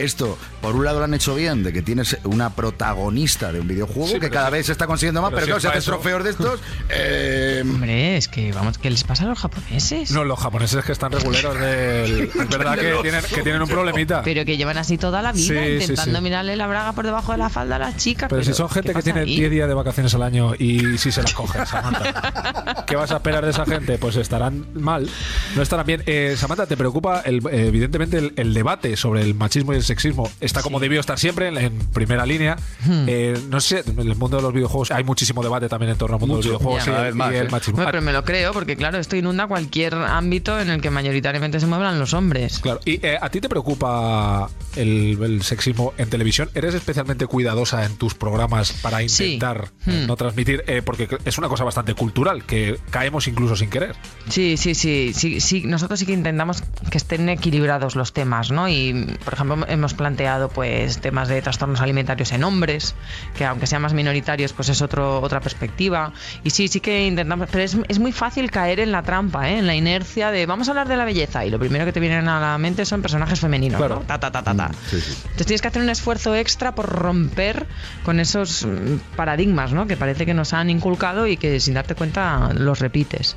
Esto, por un lado lo han hecho bien, de que tienes una protagonista de un videojuego Sí, que pero cada sí. vez se está consiguiendo más, Pero pero, si claro, es si haces trofeos de estos, eh, Hombre, es que vamos, ¿qué les pasa a los japoneses? No, los japoneses que están reguleros del... Es verdad que tienen, que tienen un problemita. Pero que llevan así toda la vida Sí, intentando sí. mirarle la braga por debajo de la falda a las chicas. Pero si son ¿qué gente que tiene ahí? 10 días de vacaciones al año y si se las cogen, Samantha. ¿Qué vas a esperar de esa gente? Pues estarán mal, no estarán bien. Eh, Samantha, ¿te preocupa el- evidentemente el, el debate sobre el machismo y el sexismo? Está como debió estar siempre, en, en primera línea. Hmm. Eh, no sé, en el mundo de los videojuegos hay muchísimo debate también en torno al mundo Mucho, de los videojuegos ya, y, vez más, y el ¿eh? machismo. Bueno, pero me lo creo, porque claro, esto inunda cualquier ámbito en el que mayoritariamente se muevan los hombres. Claro, ¿y eh, a ti te preocupa el, el sexismo en televisión? ¿Eres especialmente cuidadosa en tus programas para Sí. intentar eh, Hmm. no transmitir? Eh, porque es una cosa bastante cultural, que caemos incluso sin querer. Sí, sí, sí, sí, sí. Nosotros sí que intentamos que estén equilibrados los temas, ¿no? Y, por ejemplo, hemos planteado pues temas de trastornos alimentarios en hombres, que aunque sean más minoritarios, pues es otro, otra perspectiva. Y sí, sí que intentamos, pero es, es muy fácil caer en la trampa, ¿eh? En la inercia de vamos a hablar de la belleza y lo primero que te vienen a la mente son personajes femeninos, Claro. ¿no? Ta, ta, ta, ta, ta. sí, sí. Entonces tienes que hacer un esfuerzo extra por romper con esos mm, paradigmas, ¿no? Que parece que nos han inculcado y que sin darte cuenta los repites.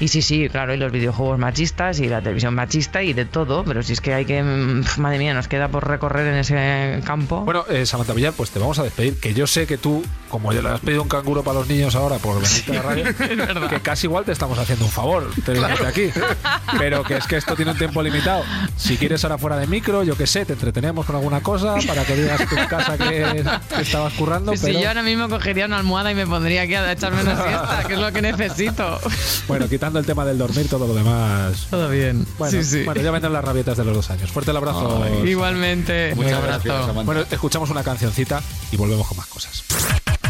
Y sí, sí, claro, y los videojuegos machistas y la televisión machista y de todo, pero si es que hay que, mm, madre mía, nos queda por recorrer en ese campo. Bueno, eh, Samantha Villar, pues te vamos a despedir. Que yo sé que tú, como ya le has pedido un canguro para los niños ahora por venirte a la radio, que casi igual te estamos haciendo un favor tenerte aquí. Pero que es que esto tiene un tiempo limitado. Si quieres ahora fuera de micro, yo qué sé, te entretenemos con alguna cosa para que digas en casa que, que estabas currando. Pues pero... si yo ahora mismo cogería una almohada y me pondría aquí a echarme una siesta, que es lo que necesito. Bueno, quitando el tema del dormir, todo lo demás. Todo bien. Bueno, sí, sí. bueno, ya vendrán las rabietas de los dos años. Fuerte el abrazo. Igualmente. Muy Un abrazo. Samantha. Bueno, escuchamos una cancioncita y volvemos con más cosas.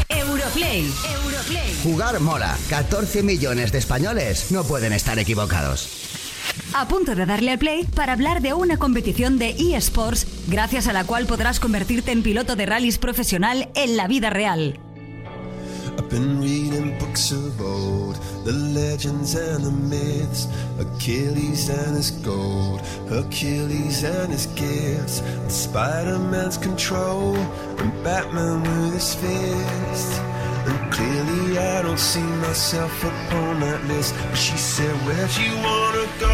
Europlay. Europlay. Jugar mola. 14 millones de españoles no pueden estar equivocados. A punto de darle al play para hablar de una competición de eSports gracias a la cual podrás convertirte en piloto de rallies profesional en la vida real. I've been reading books of old, the legends and the myths, Achilles and his gold, Hercules and his gifts, Spider Man's control, and Batman with his fist. And clearly, I don't see myself upon that list. But she said, Where'd you wanna go?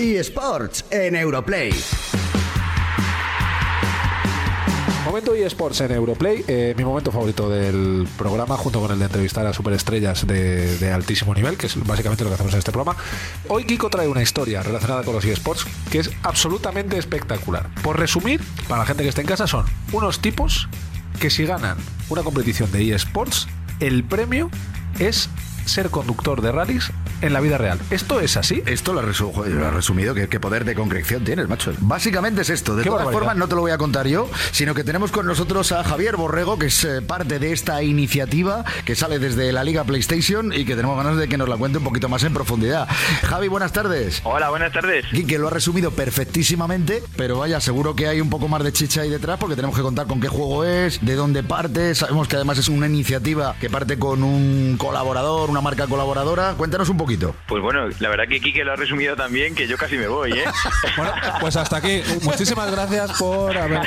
eSports en Europlay. Momento eSports en Europlay, eh, mi momento favorito del programa, junto con el de entrevistar a superestrellas de, de altísimo nivel, que es básicamente lo que hacemos en este programa. Hoy Kiko trae una historia relacionada con los eSports que es absolutamente espectacular. Por resumir, para la gente que esté en casa, son unos tipos que si ganan una competición de eSports, el premio es ser conductor de rallies en la vida real. ¿Esto es así? Esto lo, resu- joder, lo has resumido, ¿qué, qué poder de concreción tienes, macho. Básicamente es esto. De Qué todas barbaridad. formas, no te lo voy a contar yo, sino que tenemos con nosotros a Javier Borrego, que es eh, parte de esta iniciativa que sale desde la Liga PlayStation y que tenemos ganas de que nos la cuente un poquito más en profundidad. Javi, buenas tardes. Hola, buenas tardes. que lo ha resumido perfectísimamente, pero vaya, seguro que hay un poco más de chicha ahí detrás porque tenemos que contar con qué juego es, de dónde parte. Sabemos que además es una iniciativa que parte con un colaborador, una marca colaboradora. Cuéntanos un poquito. Pues bueno, la verdad que Kike lo ha resumido tan bien que yo casi me voy, ¿eh? Pues hasta aquí. Muchísimas gracias por haber.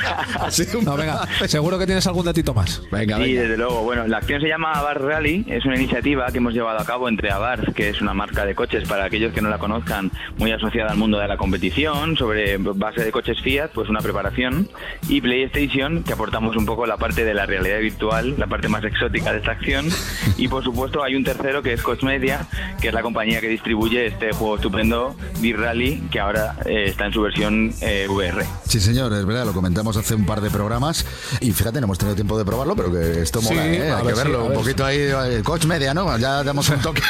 No, venga, seguro que tienes algún datito más. Venga, Sí, desde luego. Bueno, la acción se llama Abarth Rally, es una iniciativa que hemos llevado a cabo entre Abarth, que es una marca de coches para aquellos que no la conozcan, muy asociada al mundo de la competición, sobre base de coches Fiat, pues una preparación, y PlayStation, que aportamos un poco la parte de la realidad virtual, la parte más exótica de esta acción, y por supuesto hay un tercero que es Coach Media, que es la compañía que distribuye este juego estupendo, B-Rally, que ahora eh, está en su versión eh, VR. Sí, señor, es verdad, lo comentamos hace un par de programas y fíjate, no hemos tenido tiempo de probarlo, pero que esto Sí, mola, ¿eh? a Hay ver que verlo, a un ver poquito ahí, eh, coach media, ¿no? Ya damos un toque.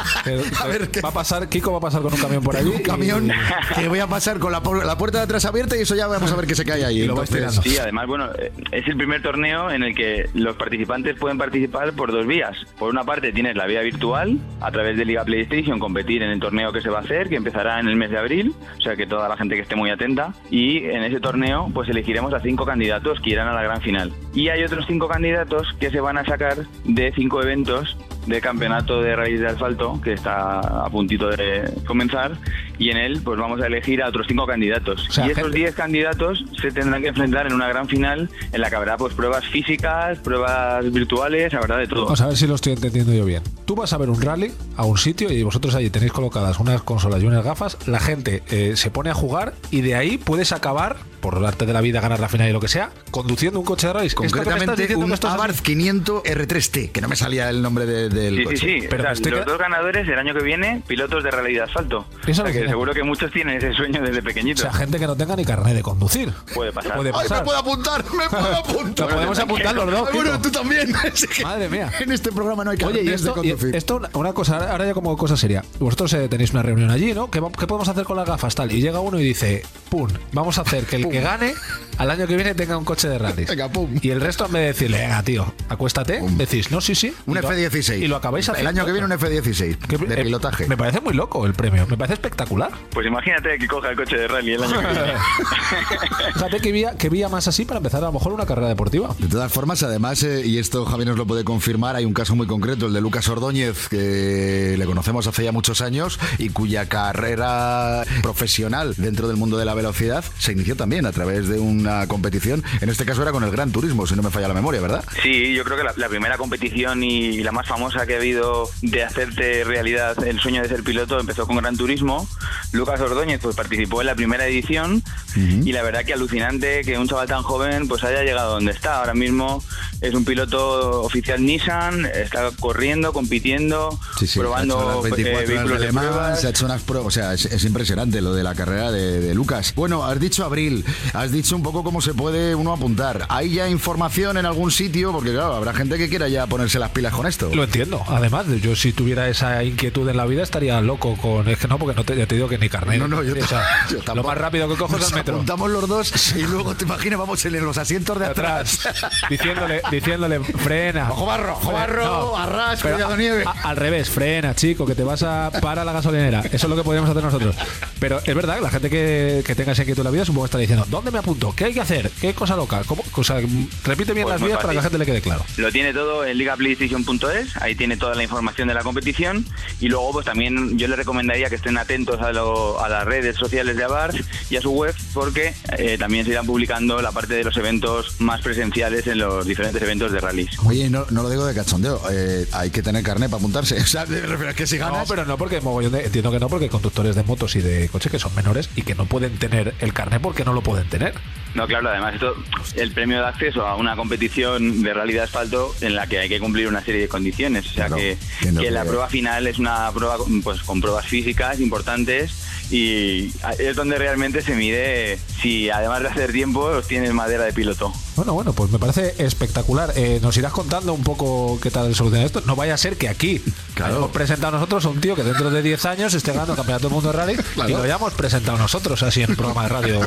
a ver, va a pasar, Kiko va a pasar con un camión por allí. un camión que voy a pasar con la, la puerta de atrás abierta y eso ya vamos a ver qué se cae ahí. Entonces, Sí, además, bueno, eh, es el primer torneo en el que los participantes pueden participar por dos vías. Por una parte tienes la vía virtual, a través de Liga PlayStation, competir en el torneo que se va a hacer, que empezará en el mes de abril, o sea que toda la gente que esté muy atenta. Y en ese torneo, pues elegiremos a cinco candidatos que irán a la gran final. Y hay otros cinco candidatos que se van a sacar de cinco eventos de campeonato de raíz de asfalto que está a puntito de comenzar y en él pues vamos a elegir a otros cinco candidatos sea, y esos gente- 10 candidatos se tendrán que enfrentar en una gran final en la que habrá pues pruebas físicas, pruebas virtuales, habrá de todo. Vamos a ver si lo estoy entendiendo yo bien. Tú vas a ver un rally a un sitio y vosotros allí tenéis colocadas unas consolas y unas gafas. La gente eh, se pone a jugar y de ahí puedes acabar, por el arte de la vida, ganar la final y lo que sea, conduciendo un coche de rally. Concretamente un. Abarth 500 R3T, que no me salía el nombre de- del Sí, sí, coche. sí. O sea, los dos ganadores el año que viene, pilotos de de asfalto. Eso O sea, que seguro que muchos tienen ese sueño desde O pequeñitos. sea, gente que no tenga ni carnet de conducir. Puede pasar. Puede ¡Ay, pasar. me puedo apuntar! ¡Me puedo apuntar! Lo podemos apuntar los dos. Ay, bueno, tú también. Madre mía. En este programa no hay Oye, y carnets de esto, y conducir. esto una- cosa, ahora ya como cosa seria. Vosotros eh, tenéis una reunión allí, ¿no? ¿Qué, qué podemos hacer con las gafas? Tal. Y llega uno y dice, pum, vamos a hacer que el que gane al año que viene tenga un coche de rally. Venga, pum. Y el resto, en vez de decirle, venga, tío, acuéstate, decís, no, sí, sí. Un Y lo- F-16. Y lo acabáis El haciendo. año que viene un F-16 Que- de eh, pilotaje. Me parece muy loco el premio, me parece espectacular. Pues imagínate que coja el coche de rally el año que viene. Fíjate que vía, que vía más así para empezar a lo mejor una carrera deportiva. De todas formas, además, eh, y esto Javi nos lo puede confirmar, hay un caso muy concreto, el de Lucas Ordóñez, que le conocemos hace ya muchos años y cuya carrera profesional dentro del mundo de la velocidad se inició también a través de una competición. En este caso era con el Gran Turismo, si no me falla la memoria, ¿verdad? Sí, yo creo que la, la primera competición y la más famosa que ha habido de hacerte realidad el sueño de ser piloto empezó con Gran Turismo. Lucas Ordóñez pues participó en la primera edición y la verdad que alucinante que un chaval tan joven pues haya llegado donde está. Ahora mismo es un piloto oficial Nissan, está corriendo, compitiendo, Sí, sí, probando ha hecho las 24 eh, vehículos de pruebas. se ha hecho unas pruebas, o sea, es, es impresionante lo de la carrera de, de Lucas. Bueno, has dicho abril, has dicho un poco cómo se puede uno apuntar. ¿Hay ya información en algún sitio? Porque claro, habrá gente que quiera ya ponerse las pilas con esto. Lo entiendo. Además, yo si tuviera esa inquietud en la vida estaría loco con... Es que no, porque no te, ya te digo que ni carnet. No, no, yo, O sea, yo Lo más rápido que cojo es Nos el metro. apuntamos los dos y luego te imaginas, vamos en los asientos de atrás. atrás, diciéndole, diciéndole, frena. Ojo barro, ojo barro, arras, pero cuidado nieve. a- al revés, frena, chico, que te vas a para la gasolinera. Eso es lo que podríamos hacer nosotros. Pero es verdad, la gente que, que tenga esa inquietud en la vida supongo que está diciendo, ¿dónde me apunto? ¿Qué hay que hacer? ¿Qué cosa loca? ¿Cómo? O sea, repite bien Pues las vías para que la gente le quede claro. Lo tiene todo en ligaplaystation.es, ahí tiene toda la información de la competición y luego pues también yo les recomendaría que estén atentos a, a las redes sociales de Abarth y a su web porque eh, también se irán publicando la parte de los eventos más presenciales en los diferentes eventos de rallies. Oye, no, no lo digo de cachondeo, eh, hay que tener carnet para apuntarse. O sea, me refiero a que si No, ganas... pero no porque mogollón de- entiendo que no porque hay conductores de motos y de coches que son menores y que no pueden tener el carnet porque no lo pueden tener. No, claro, además esto el premio de acceso a una competición de de asfalto en la que hay que cumplir una serie de condiciones. O sea Claro, que, la prueba final es una prueba pues con pruebas físicas importantes y es donde realmente se mide si además de hacer tiempo tienes madera de piloto. Bueno, bueno, pues me parece espectacular. Eh, nos irás contando un poco qué tal soluciona esto. No vaya a ser que aquí hayamos presentado nosotros a un tío que dentro de 10 años esté ganando el campeonato del mundo de rally Claro. y lo hayamos presentado nosotros así en un programa de radio.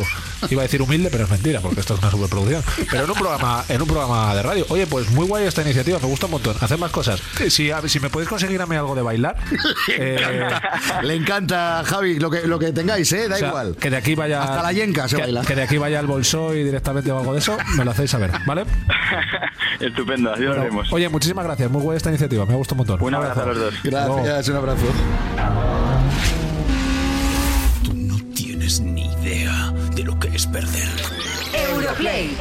Iba a decir humilde, pero es mentira, porque esto es una superproducción. Pero en un programa, en un programa de radio. Oye, pues muy guay esta iniciativa, me gusta un montón. Hacer más cosas. Eh, Si, a- si me podéis conseguir a mí algo de bailar. eh, Le encanta, Javi, lo que, lo que tengáis, ¿eh? Da o sea, igual. Que de aquí vaya. Hasta la yenca se que, baila. que de aquí vaya el bolso y directamente o algo de eso, me lo hacéis saber, ¿vale? Estupendo, así lo Bueno, haremos. oye, muchísimas gracias. Muy buena esta iniciativa. Me ha gustado un montón. Un abrazo a los dos. Gracias, un abrazo. Tienes ni idea de lo que es perder. Europlay.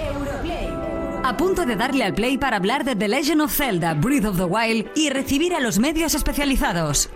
A punto de darle al play para hablar de The Legend of Zelda, Breath of the Wild y recibir a los medios especializados.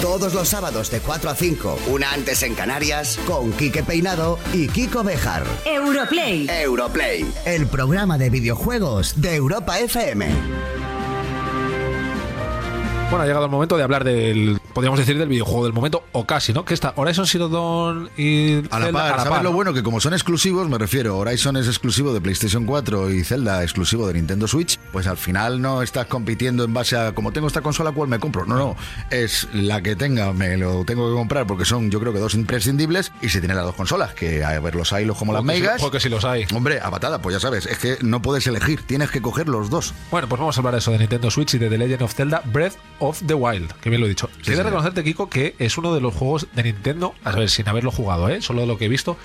Todos los sábados de 4 a 5, una antes en Canarias, con Quique Peinado y Kiko Bejar. Europlay. Europlay, el programa de videojuegos de Europa FM. Bueno, ha llegado el momento de hablar del, podríamos decir, del videojuego del momento, o casi, ¿no? Que está Horizon Zero Dawn y A la Zelda par, a la ¿sabes par, lo ¿no? bueno? Que como son exclusivos, me refiero, Horizon es exclusivo de PlayStation 4 y Zelda exclusivo de Nintendo Switch, pues al final no estás compitiendo en base a como tengo esta consola, ¿cuál me compro? No, no, es la que tenga, me lo tengo que comprar porque son yo creo que dos imprescindibles y si tiene las dos consolas, que a ver los hay los como las Porque sí- megas. porque sí los hay. Hombre, a patada, pues ya sabes, es que no puedes elegir, tienes que coger los dos. Bueno, pues vamos a hablar de eso de Nintendo Switch y de The Legend of Zelda Breath of the Wild, que bien lo he dicho. Señor. reconocerte, Kiko, que es uno de los juegos de Nintendo, a ver, sin haberlo jugado, ¿eh? solo lo que he visto.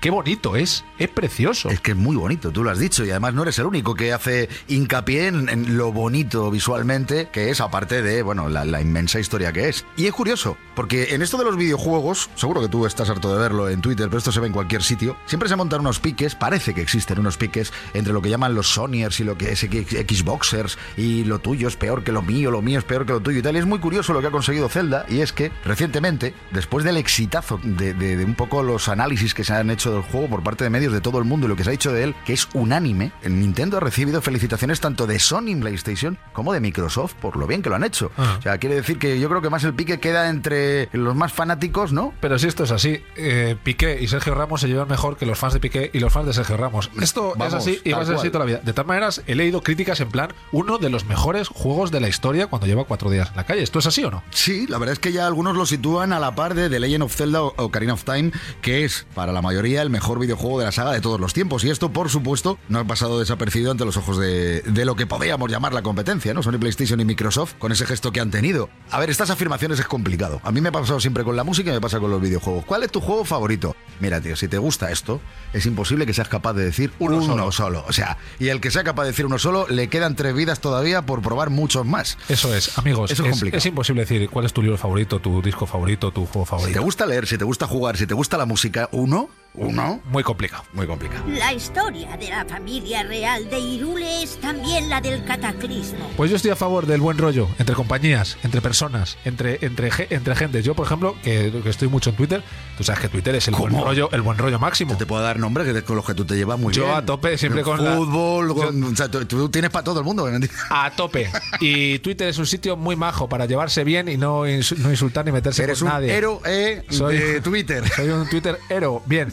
Qué bonito es, es precioso. Es que es muy bonito, tú lo has dicho, y además no eres el único que hace hincapié en, lo bonito visualmente que es, aparte de, bueno, la, inmensa historia que es. Y es curioso, porque en esto de los videojuegos, seguro que tú estás harto de verlo en Twitter, pero esto se ve en cualquier sitio, siempre se montan unos piques, parece que existen unos piques entre lo que llaman los Sonyers y lo que es Xboxers, y lo tuyo es peor que lo mío, lo mío es peor que lo tuyo y tal. Y es muy curioso lo que ha conseguido Zelda, y es que recientemente, después del exitazo de un poco los análisis que se han hecho del juego por parte de medios de todo el mundo y lo que se ha dicho de él, que es unánime, en Nintendo ha recibido felicitaciones tanto de Sony PlayStation como de Microsoft por lo bien que lo han hecho. Ah. O sea, quiere decir que yo creo que más el pique queda entre los más fanáticos, ¿no? Pero si esto es así, eh, Piqué y Sergio Ramos se llevan mejor que los fans de Piqué y los fans de Sergio Ramos. Esto Vamos, es así y tal va a ser así toda la vida. De todas maneras, he leído críticas en plan uno de los mejores juegos de la historia cuando lleva cuatro días en la calle. ¿Esto es así o no? Sí, la verdad es que ya algunos lo sitúan a la par de The Legend of Zelda o Ocarina of Time, que es para la mayoría el mejor videojuego de la saga de todos los tiempos. Y esto, por supuesto, no ha pasado desapercibido ante los ojos de, de lo que podríamos llamar la competencia, ¿no? Sony PlayStation y Microsoft, con ese gesto que han tenido. A ver, estas afirmaciones es complicado. A mí me ha pasado siempre con la música y me pasa con los videojuegos. ¿Cuál es tu juego favorito? Mira, tío, si te gusta esto, es imposible que seas capaz de decir uno, solo. O sea, y el que sea capaz de decir uno solo, le quedan tres vidas todavía por probar muchos más. Eso es, amigos. Eso es es, complicado. es imposible decir cuál es tu libro favorito, tu disco favorito, tu juego Si favorito. te gusta leer, si te gusta jugar, si te gusta la música, uno, uno, Muy complicado. muy complicado. La historia de la familia real de Irule es también la del cataclismo. Pues yo estoy a favor del buen rollo entre compañías, entre personas, entre entre entre gentes. Yo, por ejemplo, que, que estoy mucho en Twitter, tú sabes que Twitter es el buen rollo, el buen rollo máximo. Te puedo dar nombres que te- con los que tú te llevas muy Yo bien. a tope, siempre En con la- fútbol, con- o sea, tú, tú tienes para todo el mundo. A tope. Y Twitter es un sitio muy majo para llevarse bien y no, ins- no insultar ni meterse Eres con un nadie. héroe de Twitter. Soy un Twitter héroe. Bien.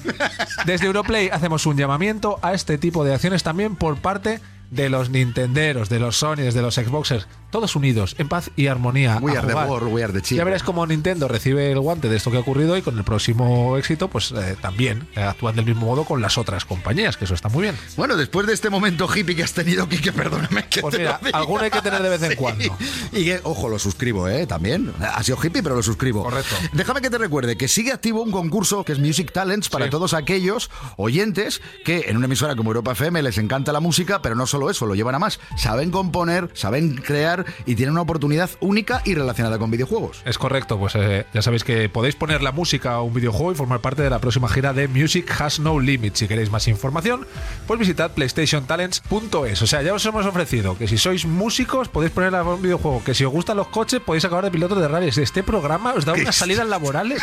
Desde Europlay hacemos un llamamiento a este tipo de acciones también por parte de los Nintenderos, de los Sonys, de los Xboxers, todos unidos, en paz y armonía. We a are the jugar. world, we are the Ya children. verás cómo Nintendo recibe el guante de esto que ha ocurrido y con el próximo éxito, pues eh, también eh, actúan del mismo modo con las otras compañías, que eso está muy bien. Bueno, después de este momento hippie que has tenido, Kike, perdóname que Pues te mira, lo diga. alguno hay que tener de vez en Sí. cuando. Y que, ojo, lo suscribo, ¿eh? También. Ha sido hippie, pero lo suscribo. Correcto. Déjame que te recuerde que sigue activo un concurso que es Music Talents para Sí. todos aquellos oyentes que en una emisora como Europa FM les encanta la música, pero no solo eso, lo llevan a más. Saben componer, saben crear y tienen una oportunidad única y relacionada con videojuegos. Es correcto, pues eh, ya sabéis que podéis poner la música a un videojuego y formar parte de la próxima gira de Music Has No Limit. Si queréis más información, pues visitad playstationtalents.es. O sea, ya os hemos ofrecido que si sois músicos podéis poner a un videojuego, que si os gustan los coches podéis acabar de pilotos de rallies. Este programa os da unas salidas laborales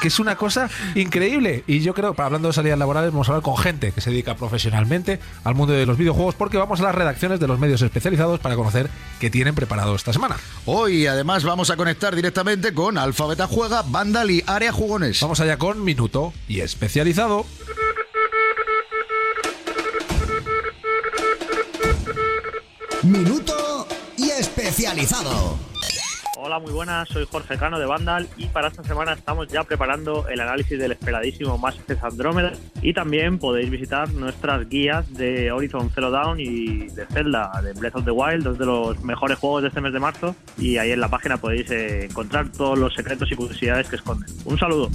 que es una cosa increíble. Y yo creo, para hablando de salidas laborales, vamos a hablar con gente que se dedica profesionalmente al mundo de los videojuegos porque vamos a las redacciones de los medios especializados para conocer qué tienen preparado esta semana. Hoy además vamos a conectar directamente con Alfabeta Juega, Vandal y Área Jugones. Vamos allá con Minuto y especializado. Minuto y especializado. especializado. Hola, muy buenas, soy Jorge Cano de Vandal y para esta semana estamos ya preparando el análisis del esperadísimo Mass Effect Andromeda y también podéis visitar nuestras guías de Horizon Zero Dawn y de Zelda, de Breath of the Wild, dos de los mejores juegos de este mes de marzo y ahí en la página podéis eh, encontrar todos los secretos y curiosidades que esconden. Un saludo.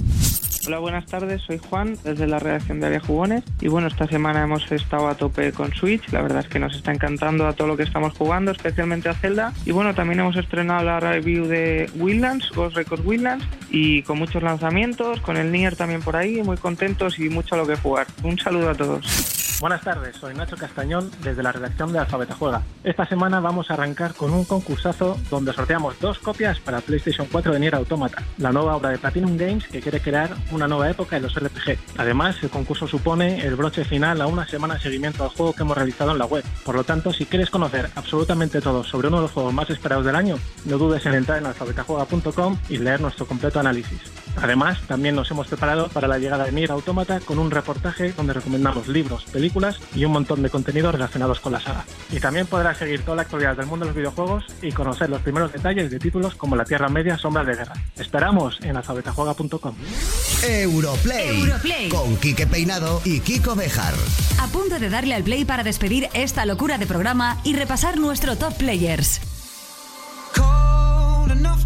Hola, buenas tardes. Soy Juan, desde la redacción de Área Jugones. Y bueno, esta semana hemos estado a tope con Switch. La verdad es que nos está encantando a todo lo que estamos jugando, especialmente a Zelda. Y bueno, también hemos estrenado la review de Wildlands, Ghost Record Wildlands. Y con muchos lanzamientos, con el Nier también por ahí. Muy contentos y mucho a lo que jugar. Un saludo a todos. Buenas tardes, soy Nacho Castañón desde la redacción de Alfabeta Juega. Esta semana vamos a arrancar con un concursazo donde sorteamos dos copias para PlayStation 4 de Nier Automata, la nueva obra de Platinum Games que quiere crear una nueva época en los RPG. Además, el concurso supone el broche final a una semana de seguimiento al juego que hemos realizado en la web. Por lo tanto, si quieres conocer absolutamente todo sobre uno de los juegos más esperados del año, no dudes en entrar en alfabetajuega.com y leer nuestro completo análisis. Además, también nos hemos preparado para la llegada de Nier Automata con un reportaje donde recomendamos libros, películas y un montón de contenidos relacionados con la saga. Y también podrás seguir toda la actualidad del mundo de los videojuegos y conocer los primeros detalles de títulos como La Tierra Media, Sombras de Guerra. Esperamos en alfabetajuega.com. Europlay, Europlay. con Quique Peinado y Kiko Bejar. A punto de darle al play para despedir esta locura de programa y repasar nuestro top players.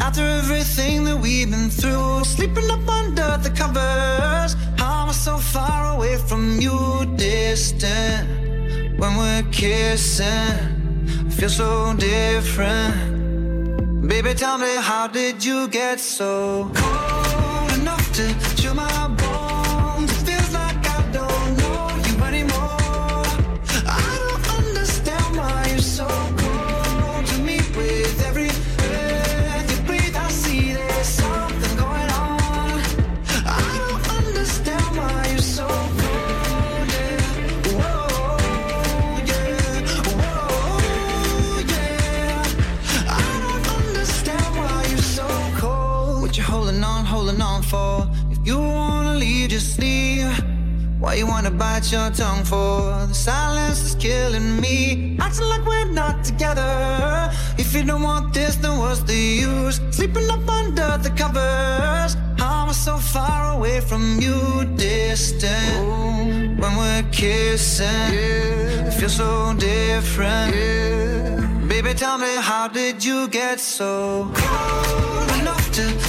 After everything that we've been through, sleeping up under the covers. How am I so far away from you, distant? When we're kissing, I feel so different. Baby, tell me, how did you get so cold enough to chill my Why you wanna bite your tongue for? The silence is killing me. Acting like we're not together. If you don't want this, then what's the use? Sleeping up under the covers. How am I so far away from you, distant? When we're kissing, it feels so different. Baby, tell me, how did you get so cold enough to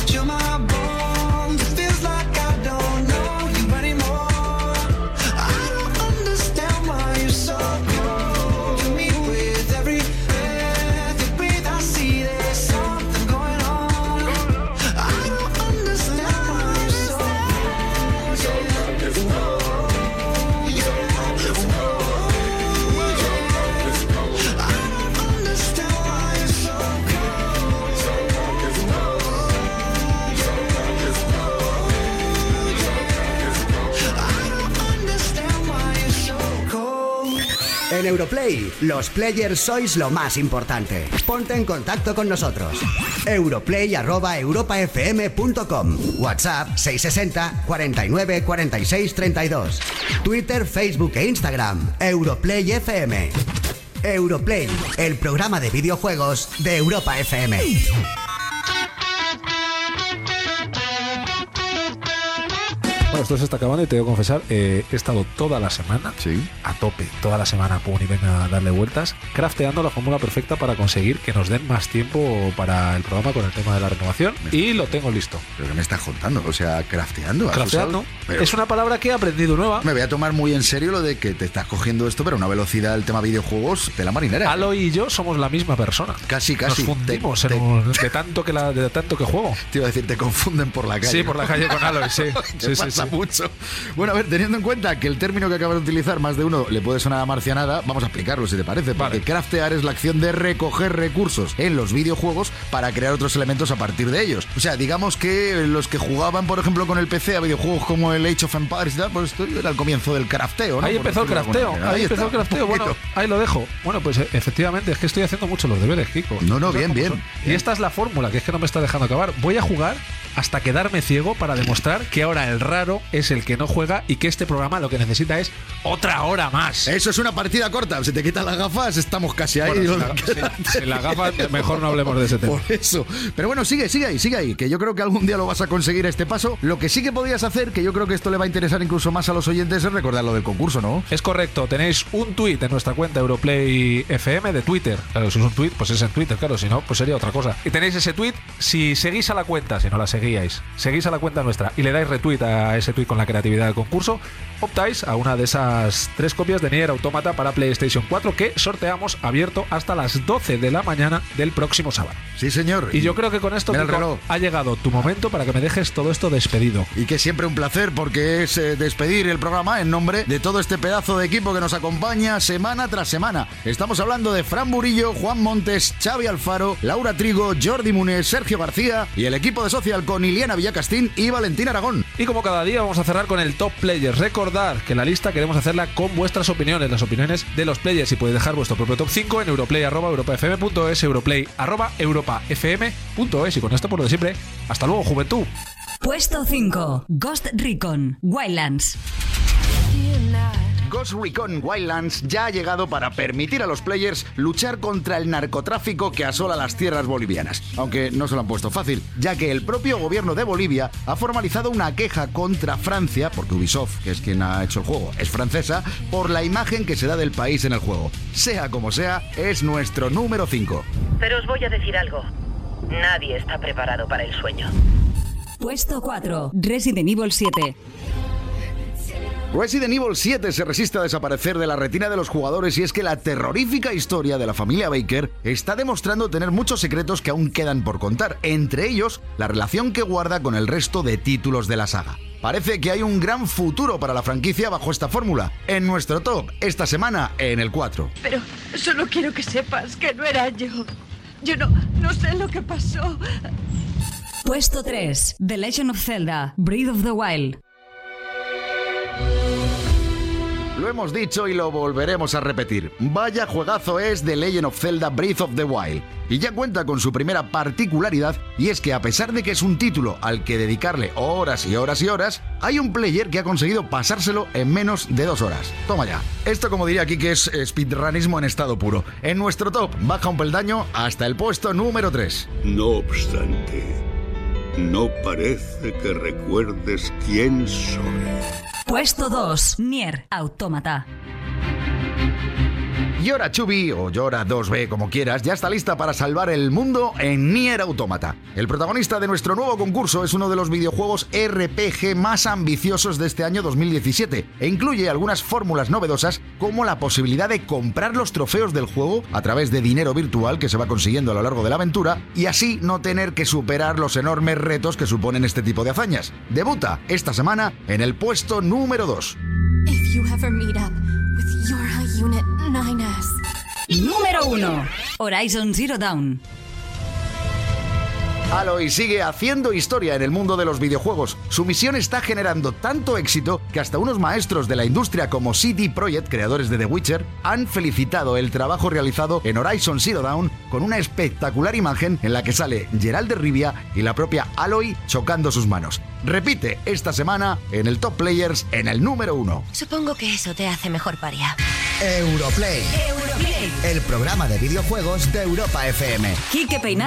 Europlay, los players sois lo más importante. Ponte en contacto con nosotros. Europlay@europafm.com. WhatsApp 660 49 46 32. Twitter, Facebook e Instagram. Europlay FM. Europlay, el programa de videojuegos de Europa FM. Esto se está acabando y te debo confesar, eh, he estado toda la semana a tope, toda la semana, pum, y venga a darle vueltas, crafteando la fórmula perfecta para conseguir que nos den más tiempo para el programa con el tema de la renovación y lo tengo listo. ¿Pero qué me estás contando? O sea, crafteando. ¿has Crafteando. Pero- Es una palabra que he aprendido nueva. Me voy a tomar muy en serio lo de que te estás cogiendo esto, pero a una velocidad del tema videojuegos de la marinera. Aloy y yo somos la misma persona. Casi, casi. Nos fundimos Te- en un- de tanto que la, de tanto que juego. Te iba a decir, te confunden por la calle. Sí, por la calle con Aloy, sí. ¿Qué Sí, sí, sí. Mucho. Bueno, a ver, teniendo en cuenta que el término que acabas de utilizar, más de uno le puede sonar a marcianada, vamos a explicarlo si te parece. Porque craftear es la acción de recoger recursos en los videojuegos para crear otros elementos a partir de ellos. O sea, digamos que los que jugaban, por ejemplo, con el PC a videojuegos como el Age of Empires y tal, pues esto era el comienzo del crafteo, ¿no? Ahí empezó el crafteo, ahí empezó el crafteo. Bueno, ahí lo dejo. Bueno, pues eh, efectivamente, es que estoy haciendo mucho los deberes, Kiko. No, no, bien, bien. Y esta es la fórmula, que es que no me está dejando acabar. Voy a jugar hasta quedarme ciego para demostrar que ahora el raro es el que no juega y que este programa lo que necesita es otra hora más. Eso es una partida corta. Si te quitan las gafas, estamos casi ahí. Bueno, si la- si- si la gafa, mejor no hablemos de ese tema. Por eso. Pero bueno, sigue, sigue ahí, sigue ahí. Que yo creo que algún día lo vas a conseguir este paso. Lo que sí que podías hacer, que yo creo que esto le va a interesar incluso más a los oyentes, es recordar lo del concurso, ¿no? Es correcto, tenéis un tweet en nuestra cuenta Europlay FM de Twitter. Claro, si es un tweet, pues es en Twitter, claro, si no, pues sería otra cosa. Y tenéis ese tweet, si seguís a la cuenta, si no la seguíais, seguís a la cuenta nuestra y le dais retweet a ese tweet con la creatividad del concurso, optáis a una de esas tres copias de Nier Automata para PlayStation 4 que sorteamos abierto hasta las 12 de la mañana del próximo sábado. Sí, señor. Y yo creo que con esto Kiko, ha llegado tu momento para que me dejes todo esto despedido. Y que siempre un placer porque es eh, despedir el programa en nombre de todo este pedazo de equipo que nos acompaña semana tras semana. Estamos hablando de Fran Burillo, Juan Montes, Xavi Alfaro, Laura Trigo, Jordi Munez, Sergio García y el equipo de Social con Iliana Villacastín y Valentín Aragón. Y como cada día vamos a cerrar con el top players. Recordar que la lista queremos hacerla con vuestras opiniones, las opiniones de los players. Y podéis dejar vuestro propio top 5 en europlay.europafm.es, europlay.europafm.es. Y con esto, por lo de siempre, hasta luego, juventud. Puesto 5. Ghost Recon Wildlands. Ghost Recon Wildlands ya ha llegado para permitir a los players luchar contra el narcotráfico que asola las tierras bolivianas. Aunque no se lo han puesto fácil, ya que el propio gobierno de Bolivia ha formalizado una queja contra Francia, porque Ubisoft, que es quien ha hecho el juego, es francesa, por la imagen que se da del país en el juego. Sea como sea, es nuestro número 5. Pero os voy a decir algo. Nadie está preparado para el sueño. Puesto 4. Resident Evil 7. Resident Evil 7 se resiste a desaparecer de la retina de los jugadores y es que la terrorífica historia de la familia Baker está demostrando tener muchos secretos que aún quedan por contar, entre ellos la relación que guarda con el resto de títulos de la saga. Parece que hay un gran futuro para la franquicia bajo esta fórmula. En nuestro top, esta semana, en el 4. Pero solo quiero que sepas que no era yo. Yo no, no sé lo que pasó. Puesto 3. The Legend of Zelda Breath of the Wild. Hemos dicho y lo volveremos a repetir. Vaya juegazo es The Legend of Zelda Breath of the Wild. Y ya cuenta con su primera particularidad, y es que a pesar de que es un título al que dedicarle horas y horas y horas, hay un player que ha conseguido pasárselo en menos de dos horas. Toma ya. Esto, como diría aquí, que es speedrunismo en estado puro. En nuestro top, baja un peldaño hasta el puesto número 3. No obstante, no parece que recuerdes quién soy. Puesto 2. Nier Automata. Yora Chubi, o Yora 2B como quieras, ya está lista para salvar el mundo en Nier Automata. El protagonista de nuestro nuevo concurso es uno de los videojuegos RPG más ambiciosos de este año 2017 e incluye algunas fórmulas novedosas como la posibilidad de comprar los trofeos del juego a través de dinero virtual que se va consiguiendo a lo largo de la aventura y así no tener que superar los enormes retos que suponen este tipo de hazañas. Debuta esta semana en el puesto número 2. If you ever meet up with Yora 9S. Número 1. Horizon Zero Dawn. Aloy sigue haciendo historia en el mundo de los videojuegos. Su misión está generando tanto éxito que hasta unos maestros de la industria como CD Projekt, creadores de The Witcher, han felicitado el trabajo realizado en Horizon Zero Dawn con una espectacular imagen en la que sale Gerald de Rivia y la propia Aloy chocando sus manos. Repite esta semana en el Top Players en el número 1. Supongo que eso te hace mejor paria. Europlay. El programa de videojuegos de Europa FM. Quique Peinado.